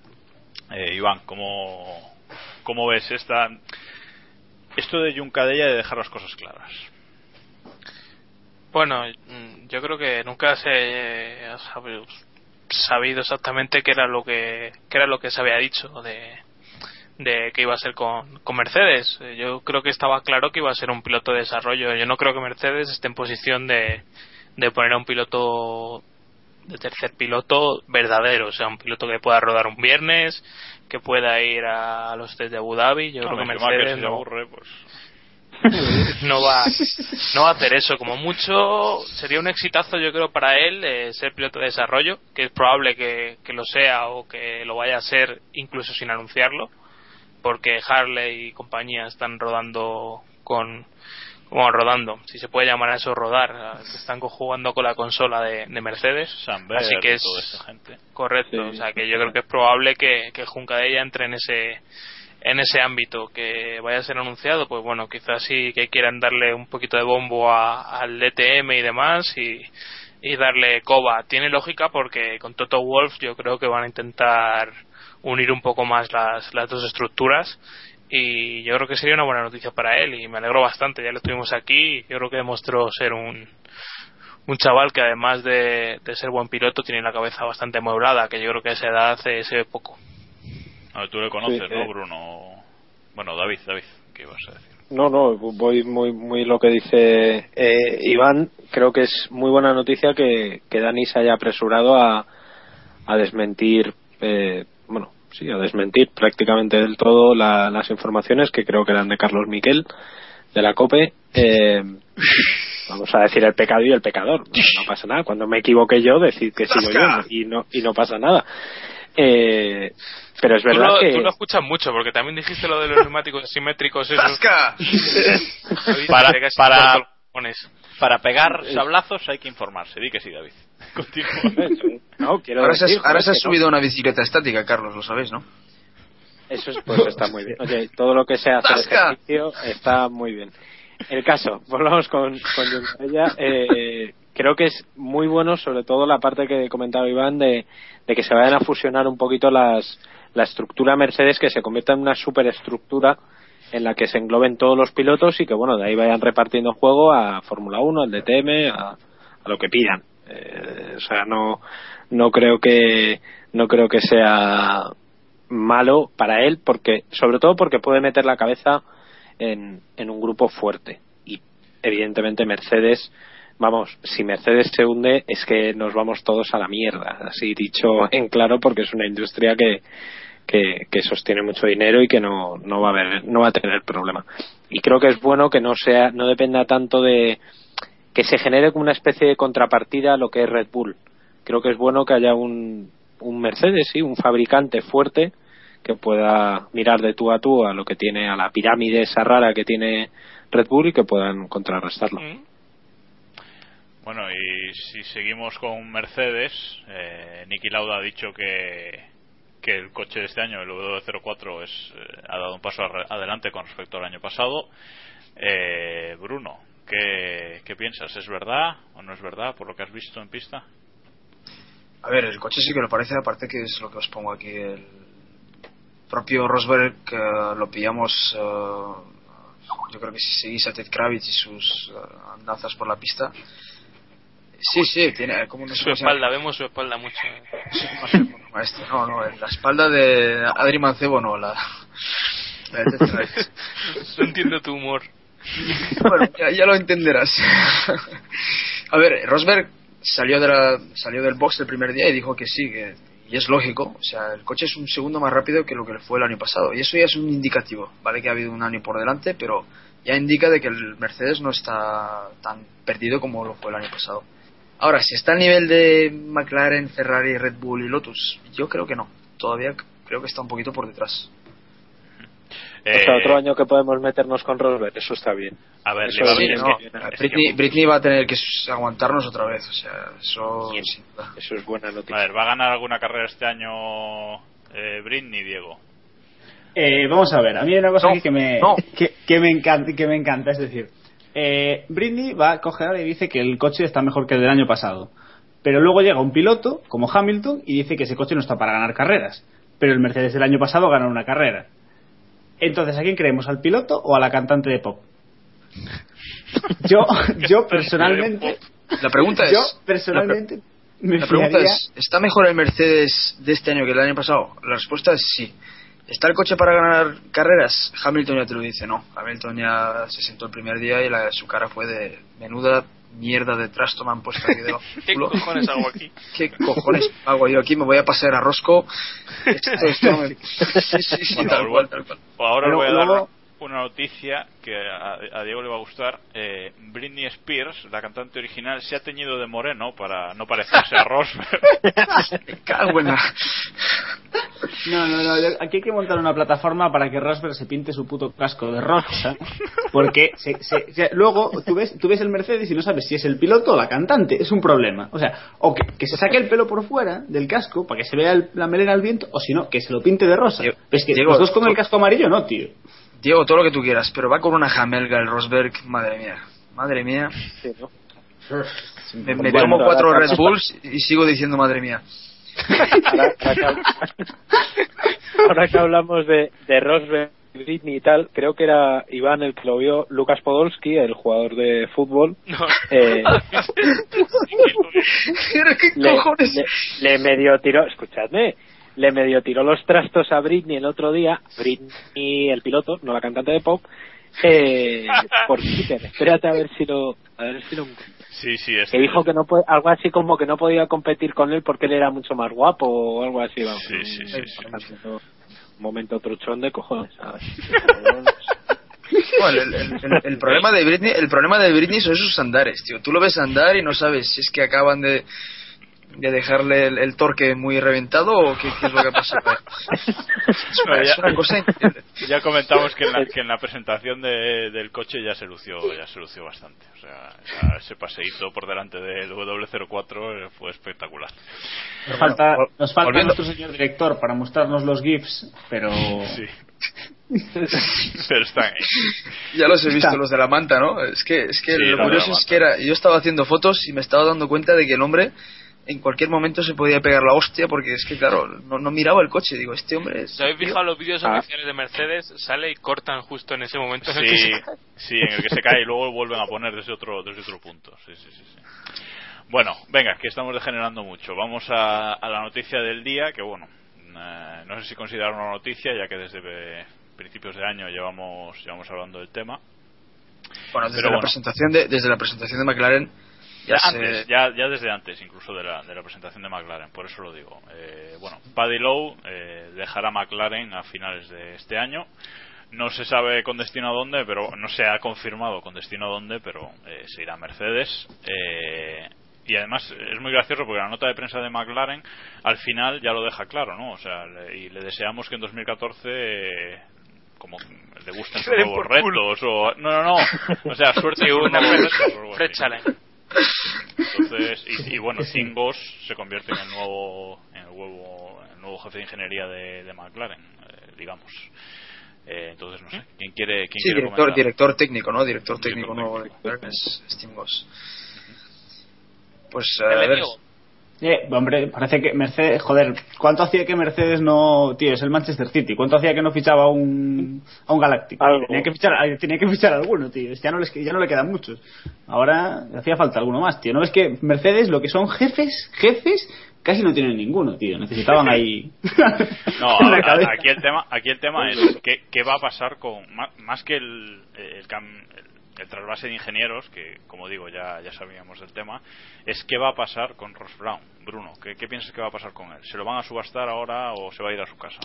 Eh, Iván, ¿cómo, ¿cómo ves esta esto de Juncadella de dejar las cosas claras? Bueno, mm, yo creo que nunca se ha sabido, sabido exactamente qué era lo que qué era lo que se había dicho de de que iba a ser con, con Mercedes. Yo creo que estaba claro que iba a ser un piloto de desarrollo. Yo no creo que Mercedes esté en posición de, de poner a un piloto de tercer piloto verdadero, o sea, un piloto que pueda rodar un viernes, que pueda ir a los test de Abu Dhabi. Yo No, creo que Mercedes no, aburre, pues no va no va a hacer eso como mucho sería un exitazo yo creo para él eh, ser piloto de desarrollo que es probable que, que lo sea o que lo vaya a ser incluso sin anunciarlo porque Harley y compañía están rodando con bueno, rodando, si se puede llamar a eso rodar, están jugando con la consola de, de Mercedes, Samber así que es gente. correcto, Sí. o sea que yo creo que es probable que, que Juncadella entre en ese en ese ámbito que vaya a ser anunciado, pues bueno, quizás sí que quieran darle un poquito de bombo a- al DTM y demás y, y darle coba. Tiene lógica porque con Toto Wolf yo creo que van a intentar unir un poco más las, las dos estructuras y yo creo que sería una buena noticia para él y me alegro bastante, ya lo tuvimos aquí y yo creo que demostró ser un, un chaval que además de, de ser buen piloto tiene la cabeza bastante amueblada, que yo creo que a esa edad eh, se ve poco. A ver, tú le conoces, Sí, ¿no, eh. Bruno? Bueno, David, David, ¿qué ibas a decir? No, no, voy muy muy lo que dice eh, Iván. Creo que es muy buena noticia que, que Dani se haya apresurado a, a desmentir, eh, bueno, sí, a desmentir prácticamente del todo la- las informaciones que creo que eran de Carlos Miquel, de la COPE. Eh, vamos a decir el pecado y el pecador. No, no pasa nada. Cuando me equivoqué yo, decir que sigo yo y no, y no pasa nada. Eh, pero es Tú verdad lo, que... tú lo escuchas mucho, porque también dijiste lo de los neumáticos. ¡Tasca! David, Para-. Para pegar sablazos hay que informarse. Di que sí, David. No, quiero Ahora se, decir, has- ahora se joder, has que no. subido a una bicicleta estática, Carlos, lo sabéis, ¿no? Eso es, pues está muy bien. Oye, todo lo que sea hacer ¡Tasca! ejercicio está muy bien. El caso, volvamos con, con. Eh, creo que es muy bueno, sobre todo la parte que comentaba Iván, de, de que se vayan a fusionar un poquito las, la estructura Mercedes, que se convierta en una superestructura en la que se engloben todos los pilotos y que, bueno, de ahí vayan repartiendo juego a Fórmula 1, al DTM, a, a lo que pidan. Eh, o sea, no, no creo que, no creo que sea malo para él porque sobre todo porque puede meter la cabeza en, en un grupo fuerte y evidentemente Mercedes vamos si Mercedes se hunde es que nos vamos todos a la mierda así dicho en claro porque es una industria que que, que sostiene mucho dinero y que no, no va a haber no va a tener problema y creo que es bueno que no sea no dependa tanto de que se genere como una especie de contrapartida a lo que es Red Bull creo que es bueno que haya un, un Mercedes, sí, un fabricante fuerte que pueda mirar de tú a tú a lo que tiene, a la pirámide esa rara que tiene Red Bull y que puedan contrarrestarlo. Mm. Bueno, y si seguimos con Mercedes, eh, Niki Lauda ha dicho que, que el coche de este año, el W04, es, eh, ha dado un paso adelante con respecto al año pasado. Eh, Bruno, ¿qué, ¿qué piensas? ¿Es verdad o no es verdad por lo que has visto en pista? A ver, el coche sí que lo parece, aparte que es lo que os pongo aquí. El propio Rosberg eh, lo pillamos, eh, yo creo que si seguís a Ted Kravitz y sus eh, andanzas por la pista. Sí, sí, tiene como sé Su espalda, vemos su espalda mucho. Sí, no sé, bueno, maestro, no, no, la espalda de Adri Mancebo no, la, la. No entiendo tu humor. bueno, ya, ya lo entenderás. a ver, Rosberg salió, de la, salió del box el primer día y dijo que sí, que, y es lógico. O sea, el coche es un segundo más rápido que lo que fue el año pasado. Y eso ya es un indicativo, ¿vale? Que ha habido un año por delante, pero ya indica de que el Mercedes no está tan perdido como lo fue el año pasado. Ahora, si está al nivel de McLaren, Ferrari, Red Bull y Lotus, yo creo que no. Todavía creo que está un poquito por detrás. O sea, otro año que podemos meternos con Rosberg, eso está bien. A ver, Eso Britney, va a tener que aguantarnos otra vez. O sea, eso. Eso es buena A noticia. ver, ¿va a ganar alguna carrera este año eh, Britney, Diego? Eh, vamos a ver, a mí hay una cosa No, aquí que me, no. que, que me encanta, que me encanta, es decir, eh, Britney va a coger y dice que el coche está mejor que el del año pasado, pero luego llega un piloto como Hamilton y dice que ese coche no está para ganar carreras, pero el Mercedes del año pasado ganó una carrera. Entonces, ¿a quién creemos? ¿Al piloto o a la cantante de pop? Yo, yo personalmente, La pregunta es. yo personalmente me La pregunta es, ¿está mejor el Mercedes de este año que el año pasado? La respuesta es sí. ¿Está el coche para ganar carreras? Hamilton ya te lo dice, no. Hamilton ya se sentó el primer día y la, su cara fue de menuda mierda de trasto me han puesto aquí debajo ¿Qué cojones hago aquí? ¿Qué cojones hago yo aquí? Me voy a pasar a Rosco. Esto, esto no me- Sí, sí, sí, tal cual, tal cual. Ahora Pero voy a dar luego- una noticia que a, a Diego le va a gustar. Eh, Britney Spears, la cantante original, se ha teñido de moreno para no parecerse a Rosberg. No, no, no. Aquí hay que montar una plataforma para que Rosberg se pinte su puto casco de rosa. Porque se- se- se- luego tú ves, tú ves el Mercedes y no sabes si es el piloto o la cantante. Es un problema. O sea, o que, que se saque el pelo por fuera del casco para que se vea el- la melena al viento, o si no, que se lo pinte de rosa. Pero es que Diego, los dos con el casco amarillo no, tío. Diego, todo lo que tú quieras, pero va con una jamelga el Rosberg. Madre mía. Madre mía. Sí, ¿no? Me, me Bueno, tomo cuatro Red Bulls y sigo diciendo madre mía. Ahora, ahora que, hab- ahora que hablamos de, de Rosberg, Britney y tal, creo que era Iván el que lo vio, Lucas Podolski, el jugador de fútbol. No. eh, ¿Pero qué le, cojones? le- le medio tiró, escuchadme, le medio tiró los trastos a Britney el otro día, Britney el piloto, no la cantante de pop, eh, por Twitter. Espérate a ver si lo, a ver si lo Sí, sí, es que dijo que no puede, algo así como que no podía competir con él porque él era mucho más guapo o algo así, vamos. Sí, sí, sí, sí. Un momento truchón de cojones. ¿sabes? Bueno, el, el- el- el problema de Britney, el problema de Britney son sus andares, tío. Tú lo ves andar y no sabes si es que acaban de, de dejarle el, el torque muy reventado o qué, qué es lo que pasa. Es una, es una cosa. Ya comentamos que en la, que en la presentación de- del coche ya se lució, ya se lució bastante. O sea, ya ese paseíto por delante del W04 fue espectacular. Nos falta, Bueno, nos falta volviendo- nuestro señor director para mostrarnos los GIFs, pero. Sí. Pero están ahí. Ya los he visto, Está. los de la manta, ¿no? Es que, es que Sí, lo curioso es que era, yo estaba haciendo fotos y me estaba dando cuenta de que el hombre en cualquier momento se podía pegar la hostia porque es que, claro, no, no miraba el coche. Digo, este hombre es... ¿Os habéis fijado los vídeos Ah. oficiales de Mercedes? Sale y cortan justo en ese momento en el que Sí, se cae. sí, en el que se cae y luego vuelven a poner desde otro, desde otro punto. Sí, sí, sí, sí. Bueno, venga, que estamos degenerando mucho. Vamos a, a la noticia del día, que bueno, eh, no sé si considerar una noticia, ya que desde principios de año llevamos, llevamos hablando del tema. Bueno, desde, Pero la bueno. presentación de, desde la presentación de McLaren ya, se... antes, ya, ya desde antes, incluso de la, de la presentación de McLaren, por eso lo digo. Eh, bueno, Paddy Lowe eh, dejará McLaren a finales de este año. No se sabe con destino a dónde, pero no se ha confirmado con destino a dónde, pero eh, se irá a Mercedes. Eh, y además es muy gracioso porque la nota de prensa de McLaren al final ya lo deja claro, ¿no? O sea, le- y le deseamos que en 2014 eh, como le le den nuevos retos o no no no o sea suerte una nuevos Fred- Challenge. Entonces, y, y bueno, Zingos se convierte en el nuevo, en el nuevo, en el nuevo jefe de ingeniería de, de McLaren, eh, digamos. Eh, entonces, no sé, ¿quién quiere, quién Sí, quiere director, comentar? director técnico, ¿no? Director Director técnico nuevo de. McLaren es, es Tim Goss. Pues, eh, a ver. Eh, hombre, parece que Mercedes, joder, ¿cuánto hacía que Mercedes no, tío, es el Manchester City? ¿Cuánto hacía que no fichaba a un, a un Galáctico? Tenía que fichar, eh, tenía que fichar a alguno, tío. Ya no les, ya no le quedan muchos. Ahora hacía falta alguno más, tío. ¿No ves que Mercedes, lo que son jefes, jefes, casi no tienen ninguno, tío? Necesitaban ahí. No, en la a- a- cabeza. aquí el tema, aquí el tema es qué, qué va a pasar con más que el, el, el- trasvase de ingenieros, que como digo ya ya sabíamos del tema, es qué va a pasar con Ross Brown, Bruno. ¿Qué, qué piensas que va a pasar con él? ¿Se lo van a subastar ahora o se va a ir a su casa?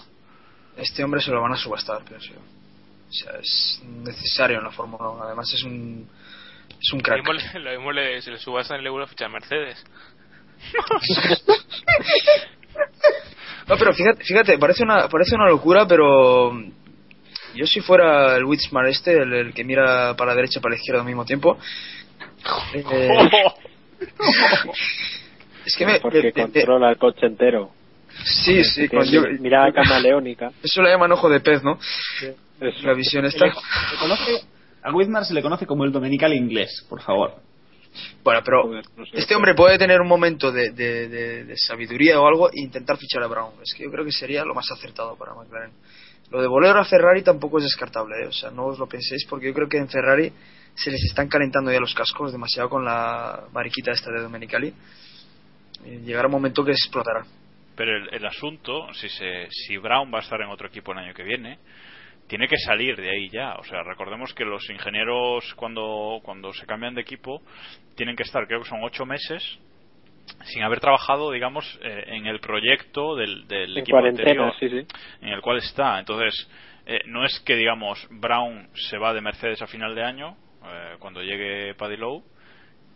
este hombre se lo van a subastar, pienso yo. O sea, es necesario en la Fórmula 1. Además es un, es un Lo crack. mismo, le- lo mismo le, si le subas en el euro ficha a Mercedes. No, pero fíjate, fíjate parece, una, parece una locura, pero yo si fuera el Witzmar este, el, el que mira para la derecha y para la izquierda al mismo tiempo, eh, es que me... Porque controla el coche entero. sí, sí, con- yo- mirada camaleónica. eso lo llaman ojo de pez, ¿no? Eso. La visión Se esta. le- se le conoce- a Whitmar se le conoce como el dominical inglés, por favor. Bueno, pero este hombre puede tener un momento de, de- de- de sabiduría o algo e intentar fichar a Brown. Es que yo creo que sería lo más acertado para McLaren. Lo de volver a Ferrari tampoco es descartable, ¿eh? o sea, no os lo penséis porque yo creo que en Ferrari se les están calentando ya los cascos demasiado con la mariquita esta de Domenicali. Y llegará un momento que explotará. Pero el, el asunto, si, se, si Brown va a estar en otro equipo el año que viene, tiene que salir de ahí ya. O sea, recordemos que los ingenieros cuando, cuando se cambian de equipo tienen que estar, creo que son ocho meses, sin haber trabajado, digamos, eh, en el proyecto del, del equipo anterior sí, sí. en el cual está. Entonces, eh, no es que, digamos, Brown se va de Mercedes a final de año, eh, cuando llegue Paddy Lowe,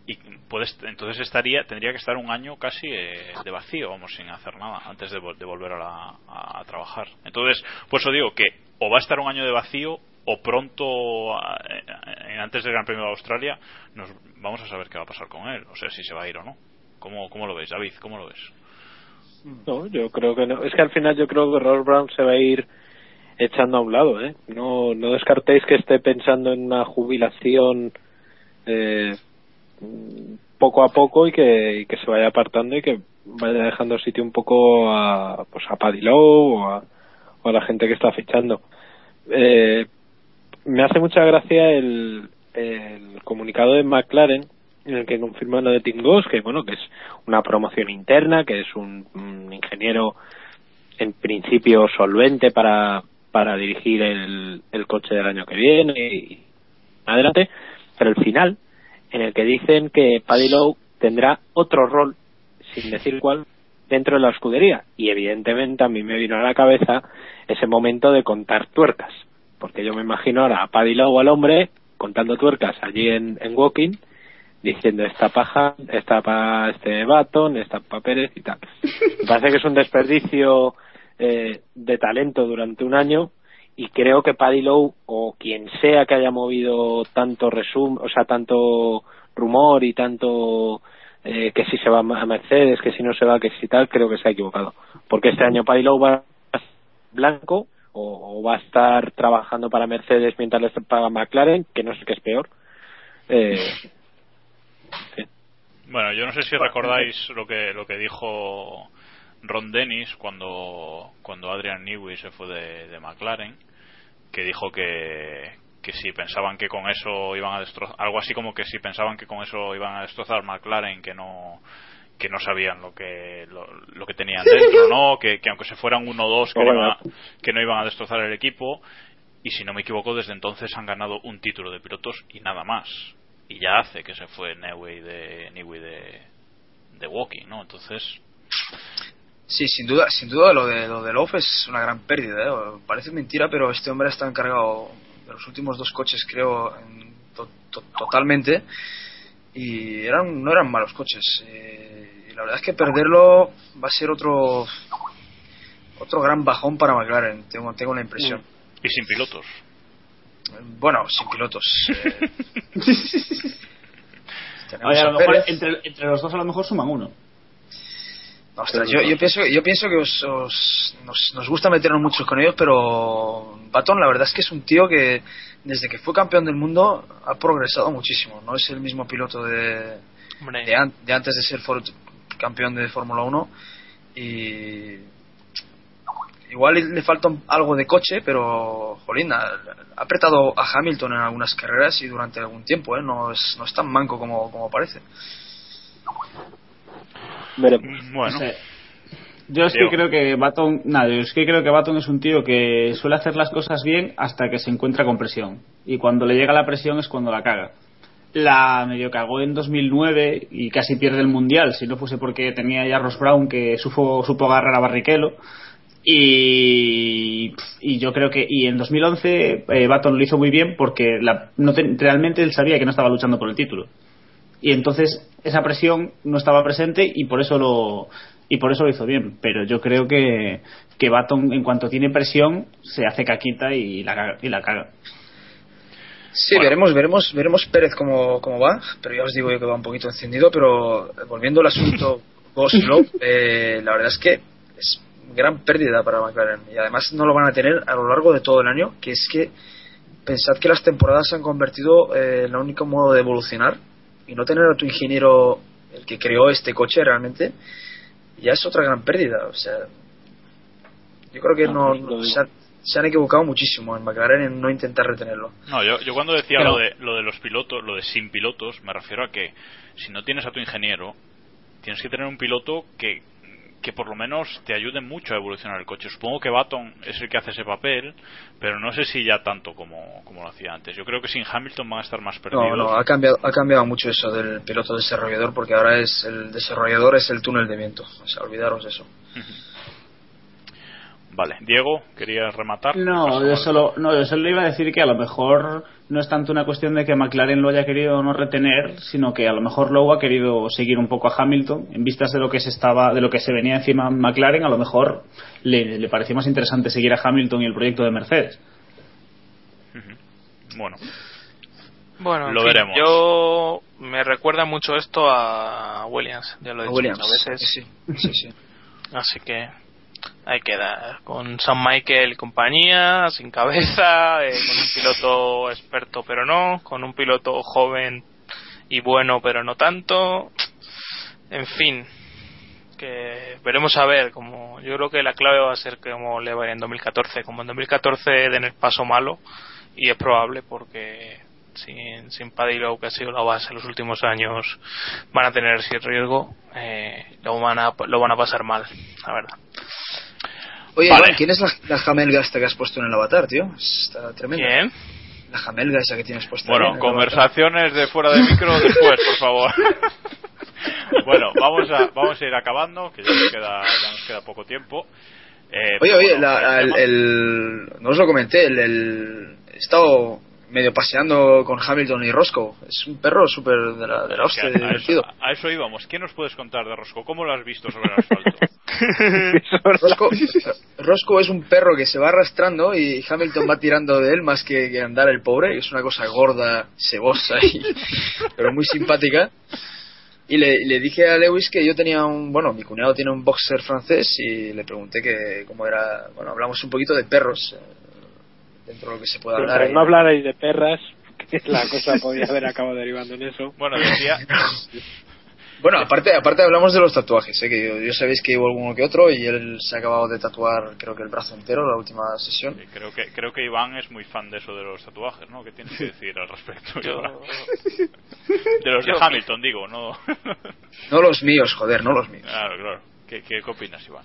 y puedes, entonces estaría tendría que estar un año casi eh, de vacío, vamos, sin hacer nada, antes de, vol- de volver a, la- a- trabajar. Entonces, por eso digo que o va a estar un año de vacío o pronto, eh, antes del Gran Premio de Australia, nos vamos a saber qué va a pasar con él, o sea, si se va a ir o no. ¿Cómo, cómo lo ves, David? ¿Cómo lo ves? No, yo creo que no. Es que al final yo creo que Ross Brown se va a ir echando a un lado, ¿eh? No, no descartéis que esté pensando en una jubilación eh, poco a poco y que, que se vaya apartando y que vaya dejando sitio un poco a, pues a Paddy Lowe o a, o a la gente que está fichando. Eh, me hace mucha gracia el, el comunicado de McLaren en el que confirman lo de Tim Goss, que bueno, que es una promoción interna, que es un, ingeniero en principio solvente para, para dirigir el, el coche del año que viene y adelante, pero el final, en el que dicen que Paddy Lowe tendrá otro rol, sin decir cuál, dentro de la escudería. Y evidentemente a mí me vino a la cabeza ese momento de contar tuercas, porque yo me imagino ahora a Paddy Lowe al hombre contando tuercas allí en, en Walking, diciendo esta paja, esta pa este Baton, esta pa Pérez y tal. Me parece que es un desperdicio eh, de talento durante un año y creo que Paddy Lowe o quien sea que haya movido tanto resum, o sea, tanto rumor y tanto eh, que si se va a Mercedes, que si no se va, que si tal, creo que se ha equivocado. Porque este año Paddy Lowe va a blanco o, o va a estar trabajando para Mercedes mientras le paga McLaren, que no sé qué es peor. Eh. Bueno, yo no sé si recordáis lo que lo que dijo Ron Dennis cuando cuando Adrian Newey se fue de, de McLaren, que dijo que que si pensaban que con eso iban a destrozar algo así como que si pensaban que con eso iban a destrozar McLaren que no que no sabían lo que lo, lo que tenían dentro, ¿no? Que, que aunque se fueran uno o dos que, no iban a, que no iban a destrozar el equipo. Y si no me equivoco desde entonces han ganado un título de pilotos y nada más y ya hace que se fue Newey de Newey de, de Walking, ¿no? Entonces Sí, sin duda, sin duda lo de lo de Love es una gran pérdida. ¿eh? Parece mentira, pero este hombre está encargado de los últimos dos coches, creo, en to- to- totalmente. Y eran no eran malos coches. eh, y la verdad es que perderlo va a ser otro otro gran bajón para McLaren. Tengo tengo la impresión. y sin pilotos. Bueno, sin pilotos. eh, Oye, a lo mejor entre, entre los dos a lo mejor suman uno. Ostras, yo, yo pienso, yo pienso que os, os- nos, nos gusta meternos mucho con ellos, pero Baton la verdad es que es un tío que desde que fue campeón del mundo ha progresado muchísimo. No es el mismo piloto de, de, an- de antes de ser for- campeón de Fórmula 1 y igual le falta algo de coche, pero jolín, ha, ha apretado a Hamilton en algunas carreras y durante algún tiempo, ¿eh? no, es, no es tan manco como, como parece. Veremos. Bueno, No sé. Yo es Diego. que creo que Baton, nada, yo es que creo que Baton es un tío que suele hacer las cosas bien hasta que se encuentra con presión. Y cuando le llega la presión es cuando la caga. La medio cagó en 2009 y casi pierde el mundial, si no fuese porque tenía ya Ross Brown que supo, supo agarrar a Barrichello. Y, y yo creo que y en 2011 eh, Baton lo hizo muy bien porque la, no te- realmente él sabía que no estaba luchando por el título. Y entonces esa presión no estaba presente y por eso lo y por eso lo hizo bien. Pero yo creo que que Baton en cuanto tiene presión se hace caquita y la caga, y la caga. Sí, veremos, veremos, veremos Pérez cómo, cómo va, pero ya os digo yo que va un poquito encendido, pero eh, volviendo al asunto Goslow, eh, la verdad es que es gran pérdida para McLaren. Y además no lo van a tener a lo largo de todo el año, que es que pensad que las temporadas se han convertido eh, en el único modo de evolucionar y no tener a tu ingeniero, el que creó este coche realmente, ya es otra gran pérdida, o sea, yo creo que no, se, han, se han equivocado muchísimo en McLaren en no intentar retenerlo. No, yo, yo cuando decía Pero- lo, de, lo de los pilotos, lo de sin pilotos, me refiero a que si no tienes a tu ingeniero, tienes que tener un piloto que, que por lo menos te ayude mucho a evolucionar el coche. Supongo que Baton es el que hace ese papel, pero no sé si ya tanto como, como lo hacía antes. Yo creo que sin Hamilton van a estar más perdidos. No, no, ha cambiado, ha cambiado mucho eso del piloto desarrollador porque ahora es el desarrollador es el túnel de viento. O sea, olvidaros eso. Vale, Diego, ¿querías rematar? No, yo solo, no, yo solo iba a decir que a lo mejor no es tanto una cuestión de que McLaren lo haya querido no retener, sino que a lo mejor luego ha querido seguir un poco a Hamilton en vistas de lo que se estaba, de lo que se venía encima McLaren, a lo mejor le, le pareció más interesante seguir a Hamilton y el proyecto de Mercedes. Bueno, Bueno, en Lo fin, veremos. yo me recuerda mucho esto a Williams, ya lo he dicho Williams, muchas veces. sí, sí, sí. Así que hay que dar con San Michael y compañía, sin cabeza, eh, con un piloto experto pero no, con un piloto joven y bueno pero no tanto. En fin, que veremos a ver. Como yo creo que la clave va a ser como le va a ir en 2014. Como en 2014 den el paso malo y es probable porque sin, sin Paddy Lowe, que ha sido la base en los últimos años, van a tener ese riesgo, eh, lo, van a, lo van a pasar mal, la verdad. Oye, Vale. Iván, ¿quién es la, la jamelga esta que has puesto en el avatar, tío? Está tremenda. ¿Quién? La jamelga esa que tienes puesta. ahí en Bueno, el conversaciones de fuera de micro después, por favor. bueno, vamos a, vamos a ir acabando, que ya nos queda, ya nos queda poco tiempo. Eh, avatar. Oye, oye, bueno, la- el el- no os lo comenté, el, el- he estado medio paseando con Hamilton y Roscoe. Es un perro súper de la, de la hostia, a, divertido. eso, a eso íbamos. ¿Qué nos puedes contar de Rosco? ¿Cómo lo has visto sobre el asfalto? Roscoe, Roscoe es un perro que se va arrastrando y Hamilton va tirando de él más que, que andar el pobre. Es una cosa gorda, sebosa, y, pero muy simpática. Y le, le dije a Lewis que yo tenía un. Bueno, mi cuñado tiene un boxer francés y le pregunté que cómo era. Bueno, hablamos un poquito de perros. Dentro de lo que se puede hablar. Pero no hablarais de perras, que la cosa podía haber acabado derivando en eso. Bueno, decía, Bueno, aparte, aparte hablamos de los tatuajes, ¿eh? que yo, yo sabéis que hubo alguno que otro y él se ha acabado de tatuar creo que el brazo entero la última sesión. eh, creo que creo que Iván es muy fan de eso de los tatuajes, ¿no? ¿Qué tienes que decir al respecto? Yo-? De los de Hamilton, digo, no. No los míos, joder, no los míos. claro, claro. ¿Qué, qué, qué opinas, Iván?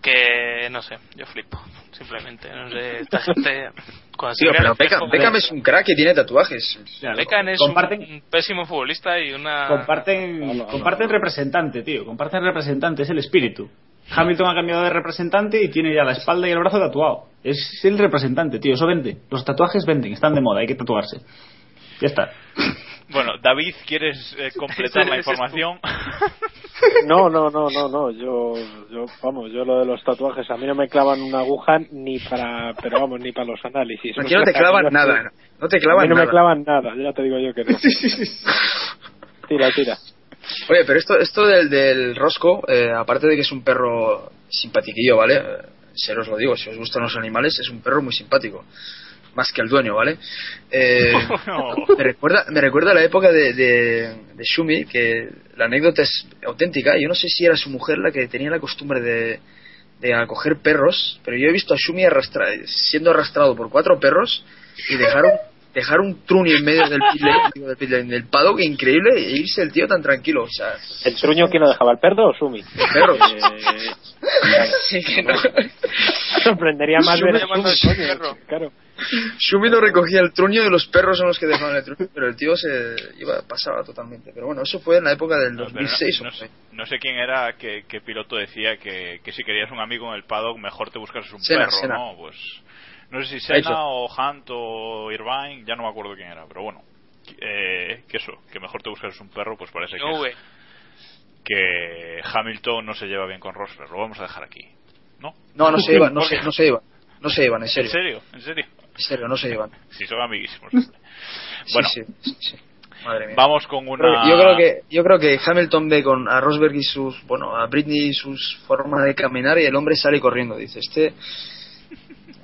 Que no sé, yo flipo, simplemente. No sé, esta gente. Cuando se Tío, pero Beckham, Beckham es un crack y tiene tatuajes. Beckham es comparten, un pésimo futbolista y una. comparten, comparten representante, tío. Comparten representante, es el espíritu. Hamilton ha cambiado de representante y tiene ya la espalda y el brazo tatuado. Es el representante, tío. Eso vende. Los tatuajes venden, están de moda, hay que tatuarse. Ya está. Bueno, David, ¿quieres eh, completar la información? No, no, no, no, no. Yo, yo, vamos, yo lo de los tatuajes, a mí no me clavan una aguja ni para, pero vamos, ni para los análisis. Aquí no te clavan nada, no te A clavan mí no nada. me clavan nada, ya te digo yo que no. Tira, tira. Oye, pero esto, esto del, del Rosco, eh, aparte de que es un perro simpatiquillo, ¿vale? Eh, Se os lo digo, si os gustan los animales, es un perro muy simpático. Más que el dueño, ¿vale? Eh, No. me, recuerda, me recuerda la época de, de, de Shumi, que la anécdota es auténtica. Yo no sé si era su mujer la que tenía la costumbre de, de acoger perros, pero yo he visto a Shumi arrastra- siendo arrastrado por cuatro perros y dejar un, dejar un truni en medio del pit lane, del, del paddock increíble e irse el tío tan tranquilo. O sea, ¿El truño quién lo dejaba, el perro o Sumi? el perro. Eh, Sí, que no. Sorprendería más ver perro. Claro. Schumi no recogía el truño y los perros son los que dejaban el truño, pero el tío se iba pasaba totalmente. Pero bueno, eso fue en la época del No, pero 2006 no, o no sé, no sé quién era, qué, qué piloto decía que, que si querías un amigo en el paddock, mejor te buscas un Senna, perro, Senna. ¿no? Pues no sé si. Senna o Hunt o Irvine, ya no me acuerdo quién era, pero bueno, eh, que eso, que mejor te buscas un perro, pues parece que, V. que Hamilton no se lleva bien con Rosberg, lo vamos a dejar aquí, ¿no? No, no se iban, no se, no se iban. No se iban, en ¿En serio. serio? ¿En serio? En serio, no se iban. Si son amiguísimos. Sí, Bueno, sí, sí, sí. Madre mía. vamos con una... Yo creo que yo creo que Hamilton ve con a Rosberg y sus bueno a Britney y sus formas de caminar y el hombre sale corriendo dice este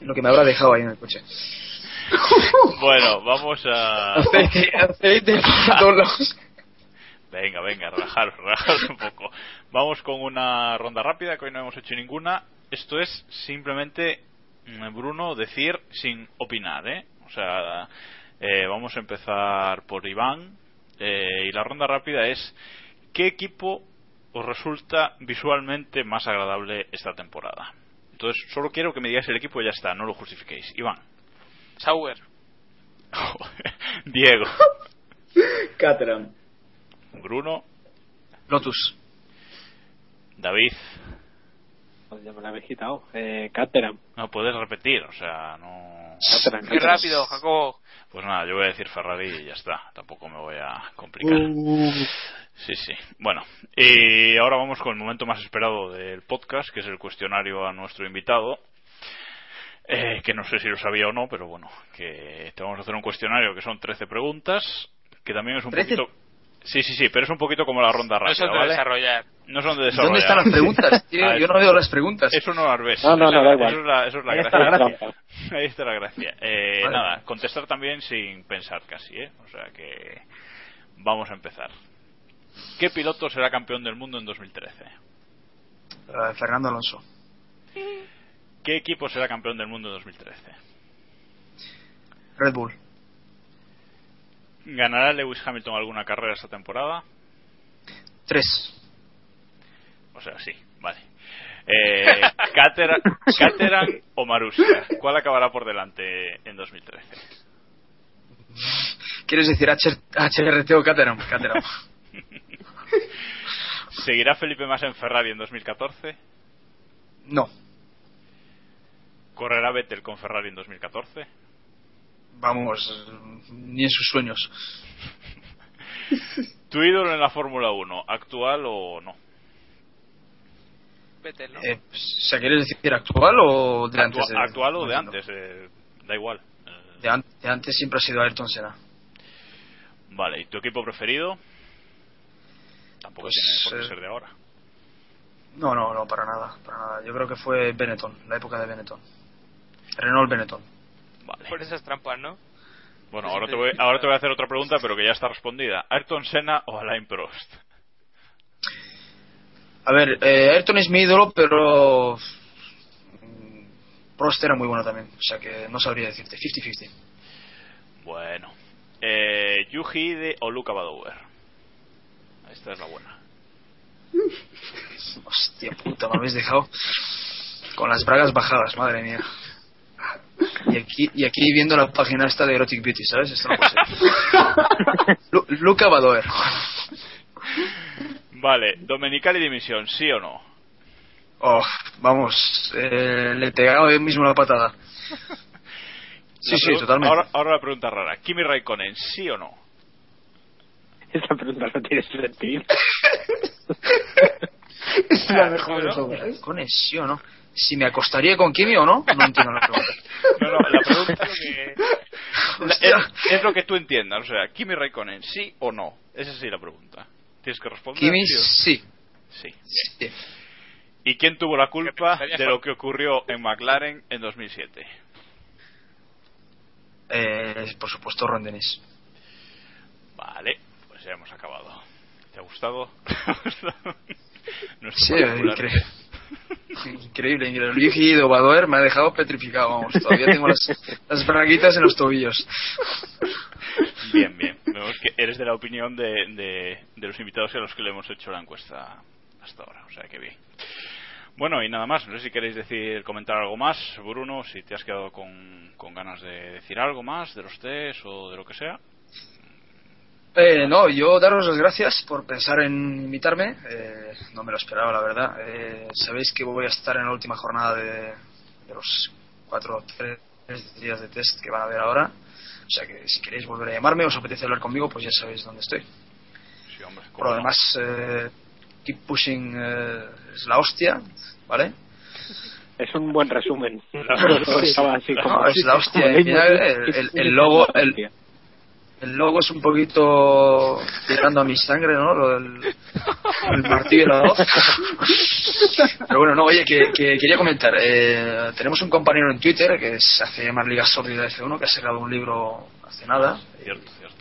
lo que me habrá dejado ahí en el coche Bueno, vamos a... aceite aceite por todos lados. Venga, venga, relajaros, relajaros un poco. Vamos con una ronda rápida, que hoy no hemos hecho ninguna. Esto es simplemente, mm, Bruno, decir sin opinar, ¿eh? O sea, eh, vamos a empezar por Iván. eh, y la ronda rápida es, ¿qué equipo os resulta visualmente más agradable esta temporada? Entonces, solo quiero que me digáis el equipo y ya está, no lo justifiquéis. Iván. Sauer. Diego. Caterham. Bruno. Lotus David. Pues ya me la habéis quitado. Eh, Caterham. No puedes repetir, o sea, no. Caterham, Qué Caterham. rápido, Jacobo. Pues nada, yo voy a decir Ferrari y ya está. Tampoco me voy a complicar. Sí, sí. Bueno, y ahora vamos con el momento más esperado del podcast, que es el cuestionario a nuestro invitado. Eh, que no sé si lo sabía o no, pero bueno, que te vamos a hacer un cuestionario que son 13 preguntas, que también es un 13. poquito. Sí, sí, sí, pero es un poquito como la ronda No rápida, son de ¿vale? desarrollar. No son de desarrollar. ¿dónde están las preguntas? tío? Ah, yo no veo las preguntas Eso no las ves. No, no, no, Eso- da igual. Eso es la, eso es la Ahí gracia. está la gracia. Ahí está la gracia. Eh, Vale. Nada, contestar también sin pensar casi, ¿eh? O sea que vamos a empezar. ¿Qué piloto será campeón del mundo en 2013? Eh, Fernando Alonso ¿Qué equipo será campeón del mundo en 2013? Red Bull ¿Ganará Lewis Hamilton alguna carrera esta temporada? tres O sea, sí, vale. Eh, Caterham o Marussia, ¿cuál acabará por delante en 2013? ¿Quieres decir H HRT o Caterham? Caterham. ¿Seguirá Felipe Massa en Ferrari en 2014? No. ¿Correrá Vettel con Ferrari en 2014? Vamos, ni en sus sueños. ¿Tu ídolo en la Fórmula 1, actual o no? Vettel, ¿no? Eh, o sea, ¿quieres decir actual o de antes? Actua- de- ¿Actual o no de entiendo. antes? eh, da igual. De, an- de antes siempre ha sido Ayrton Senna. Vale, ¿y tu equipo preferido? Tampoco Pues, tiene por qué eh, ser de ahora. No, no, no, para nada, para nada. Yo creo que fue Benetton, la época de Benetton. Renault Benetton. Vale. Por esas trampas, ¿no? Bueno, ahora te, voy, ahora te voy a hacer otra pregunta, pero que ya está respondida. ¿Ayrton Senna o Alain Prost? A ver, eh, Ayrton es mi ídolo, pero mm, Prost era muy bueno también. O sea que no sabría decirte. 50-50. Bueno. Eh, Yuji Ide o Luca Badoer. Esta es la buena. Hostia puta, me habéis dejado con las bragas bajadas, madre mía. Y aquí, y aquí viendo la página esta de Erotic Beauty, ¿sabes? Esto no puede ser. Lu- Luca Badoer. Vale, Domenical y dimisión, ¿sí o no? Oh, vamos, eh, le he pegado yo mismo la patada. Sí, La sí, totalmente. Ahora, ahora la pregunta rara. Kimi Raikkonen, ¿sí o no? Esa pregunta no tiene sentido. Es la mejor de todas. Conexión, ¿no? Si me acostaría con Kimi o no, no entiendo la pregunta. No, no, la pregunta es lo que, es, es lo que tú entiendas. O sea, Kimi Raikkonen, ¿sí o no? Esa sí la pregunta. Tienes que responder. Kimi, ¿sí no? sí. ¿Y quién tuvo la culpa de lo que ocurrió en McLaren en 2007? Eh, por supuesto, Ron Dennis. Vale, pues ya hemos acabado. ¿Te ha gustado? Nuestro Sí, particular increíble. Increíble. Luigi de Badoer me ha dejado petrificado, vamos. Todavía tengo las, las braguitas en los tobillos. Bien, bien. Vemos que eres de la opinión de, de, de los invitados a los que le hemos hecho la encuesta hasta ahora. O sea que bien. Bueno, y nada más. No sé si queréis decir, comentar algo más, Bruno, si te has quedado con, con ganas de decir algo más de los test o de lo que sea. Eh, no, yo daros las gracias por pensar en invitarme. Eh, no me lo esperaba, la verdad. Eh, sabéis que voy a estar en la última jornada de, de los cuatro tres días de test que van a haber ahora. O sea que si queréis volver a llamarme o os apetece hablar conmigo, pues ya sabéis dónde estoy. Sí, hombre. Por lo demás, eh, Keep Pushing eh, es la hostia, ¿vale? Es un buen resumen. La- Estaba así como- No, es la hostia. el, el- el logo, el, el logo es un poquito tirando a mi sangre, ¿no? Lo del el martillo y la hoz. Pero bueno, no, oye, que, que quería comentar. eh, tenemos un compañero en Twitter que se hace llamar Liga Sórdida F1, que ha sacado un libro hace nada. Cierto, cierto.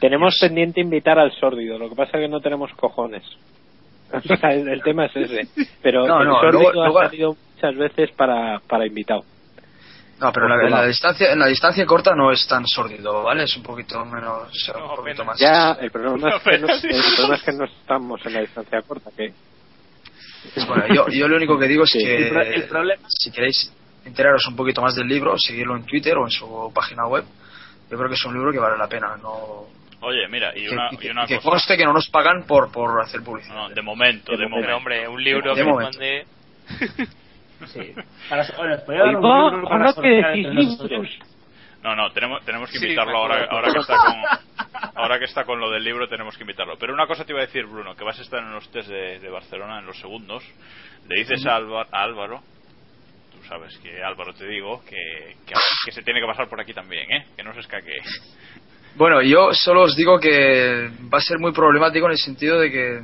Tenemos pendiente invitar al sórdido, lo que pasa es que no tenemos cojones. O sea, el, el tema es ese. Pero No, el no, sórdido luego- luego- ha salido muchas veces para, para invitado. No, pero la- en la distancia en la distancia corta no es tan sórdido, ¿vale? Es un poquito menos, o sea, un poquito más. Ya, el problema, es que no, el problema es que no estamos en la distancia corta. que Bueno, yo, yo lo único que digo es Sí. que El pro- el problema- si queréis enteraros un poquito más del libro, seguirlo en Twitter o en su página web. Yo creo que es un libro que vale la pena. No, Oye, mira, y una, y que- y una que cosa. conste que no nos pagan por, por hacer publicidad. No, de momento, de, Pero momento. hombre, un libro De que nos momento. mande. Sí. Para, bueno, dar un libro para. No, no, tenemos, tenemos que invitarlo ahora, ahora que está con ahora que está con lo del libro tenemos que invitarlo. Pero una cosa te iba a decir, Bruno, que vas a estar en los test de, de Barcelona en los segundos. Le dices a, Álva- a Álvaro, tú sabes que Álvaro te digo, que, que, que se tiene que pasar por aquí también, ¿eh? Que no se escaque. Bueno, yo solo os digo que va a ser muy problemático en el sentido de que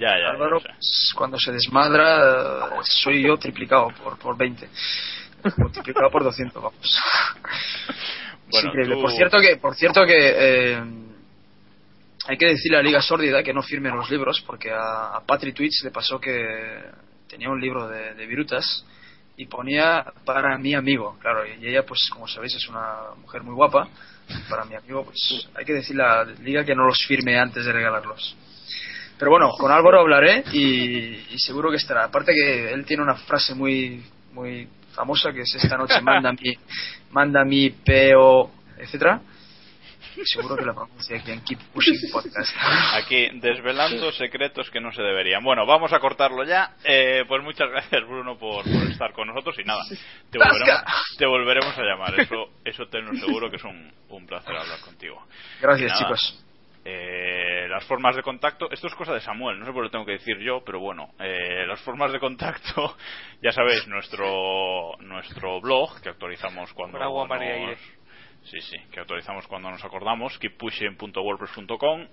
Ya, Álvaro, pues, cuando se desmadra, soy yo triplicado por, por 20. Multiplicado por 200, vamos. Bueno, increíble. tú- Por cierto que, por cierto que eh, hay que decirle a Liga Sórdida que no firme los libros, porque a, a Patri Twitch le pasó que tenía un libro de, de virutas y ponía para mi amigo, claro, y ella pues como sabéis es una mujer muy guapa, para mi amigo pues hay que decirle a Liga que no los firme antes de regalarlos. Pero bueno, con Álvaro hablaré y, y seguro que estará. Aparte que él tiene una frase muy muy famosa que es esta noche manda mi manda mi peo etcétera. Seguro que la pronuncia aquí en Keep Pushing Podcast. Aquí, desvelando secretos que no se deberían. Bueno, vamos a cortarlo ya. Eh, pues muchas gracias, Bruno, por, por estar con nosotros. Y nada, te volveremos, te volveremos a llamar. Eso, eso tenlo seguro que es un, un placer hablar contigo. Gracias, nada, chicos. Eh, las formas de contacto, esto es cosa de Samuel, no sé por qué lo tengo que decir yo, pero bueno, eh, las formas de contacto, ya sabéis, nuestro nuestro blog que actualizamos cuando Por agua, nos- aire. Sí, sí, que actualizamos cuando nos acordamos, keeppushing.wordpress.com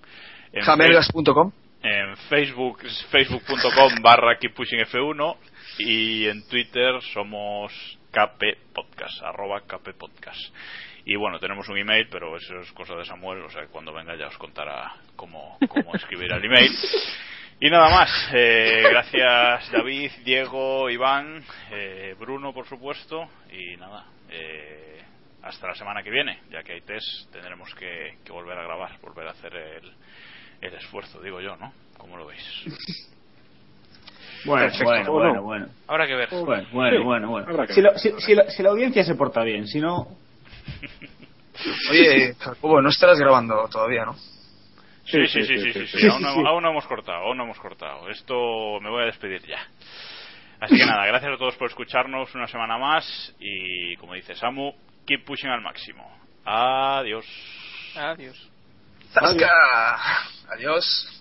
en Jamelgas.com en Facebook, facebook.com barra keeppushingf1 y en Twitter somos kppodcast, arroba kppodcast. Y bueno, tenemos un email, pero eso es cosa de Samuel, o sea que cuando venga ya os contará cómo, cómo escribir al email. Y nada más, eh, gracias David, Diego, Iván, eh, Bruno por supuesto, y nada, eh, hasta la semana que viene, ya que hay test, tendremos que, que volver a grabar, volver a hacer el, el esfuerzo, digo yo, ¿no? ¿Cómo lo veis? Bueno, Perfecto. bueno, bueno, bueno. Habrá que ver. Bueno, bueno, bueno, bueno. Si, lo- si- si la, si la audiencia se porta bien, si no... Oye, Jacobo, no estarás grabando todavía, ¿no? Sí, sí, sí, sí, sí, sí, aún, no, aún no hemos cortado, aún no hemos cortado. Esto me voy a despedir ya. Así que nada, gracias a todos por escucharnos una semana más y como dice Samu, keep pushing al máximo. Adiós. Adiós. ¡Zasca! Adiós.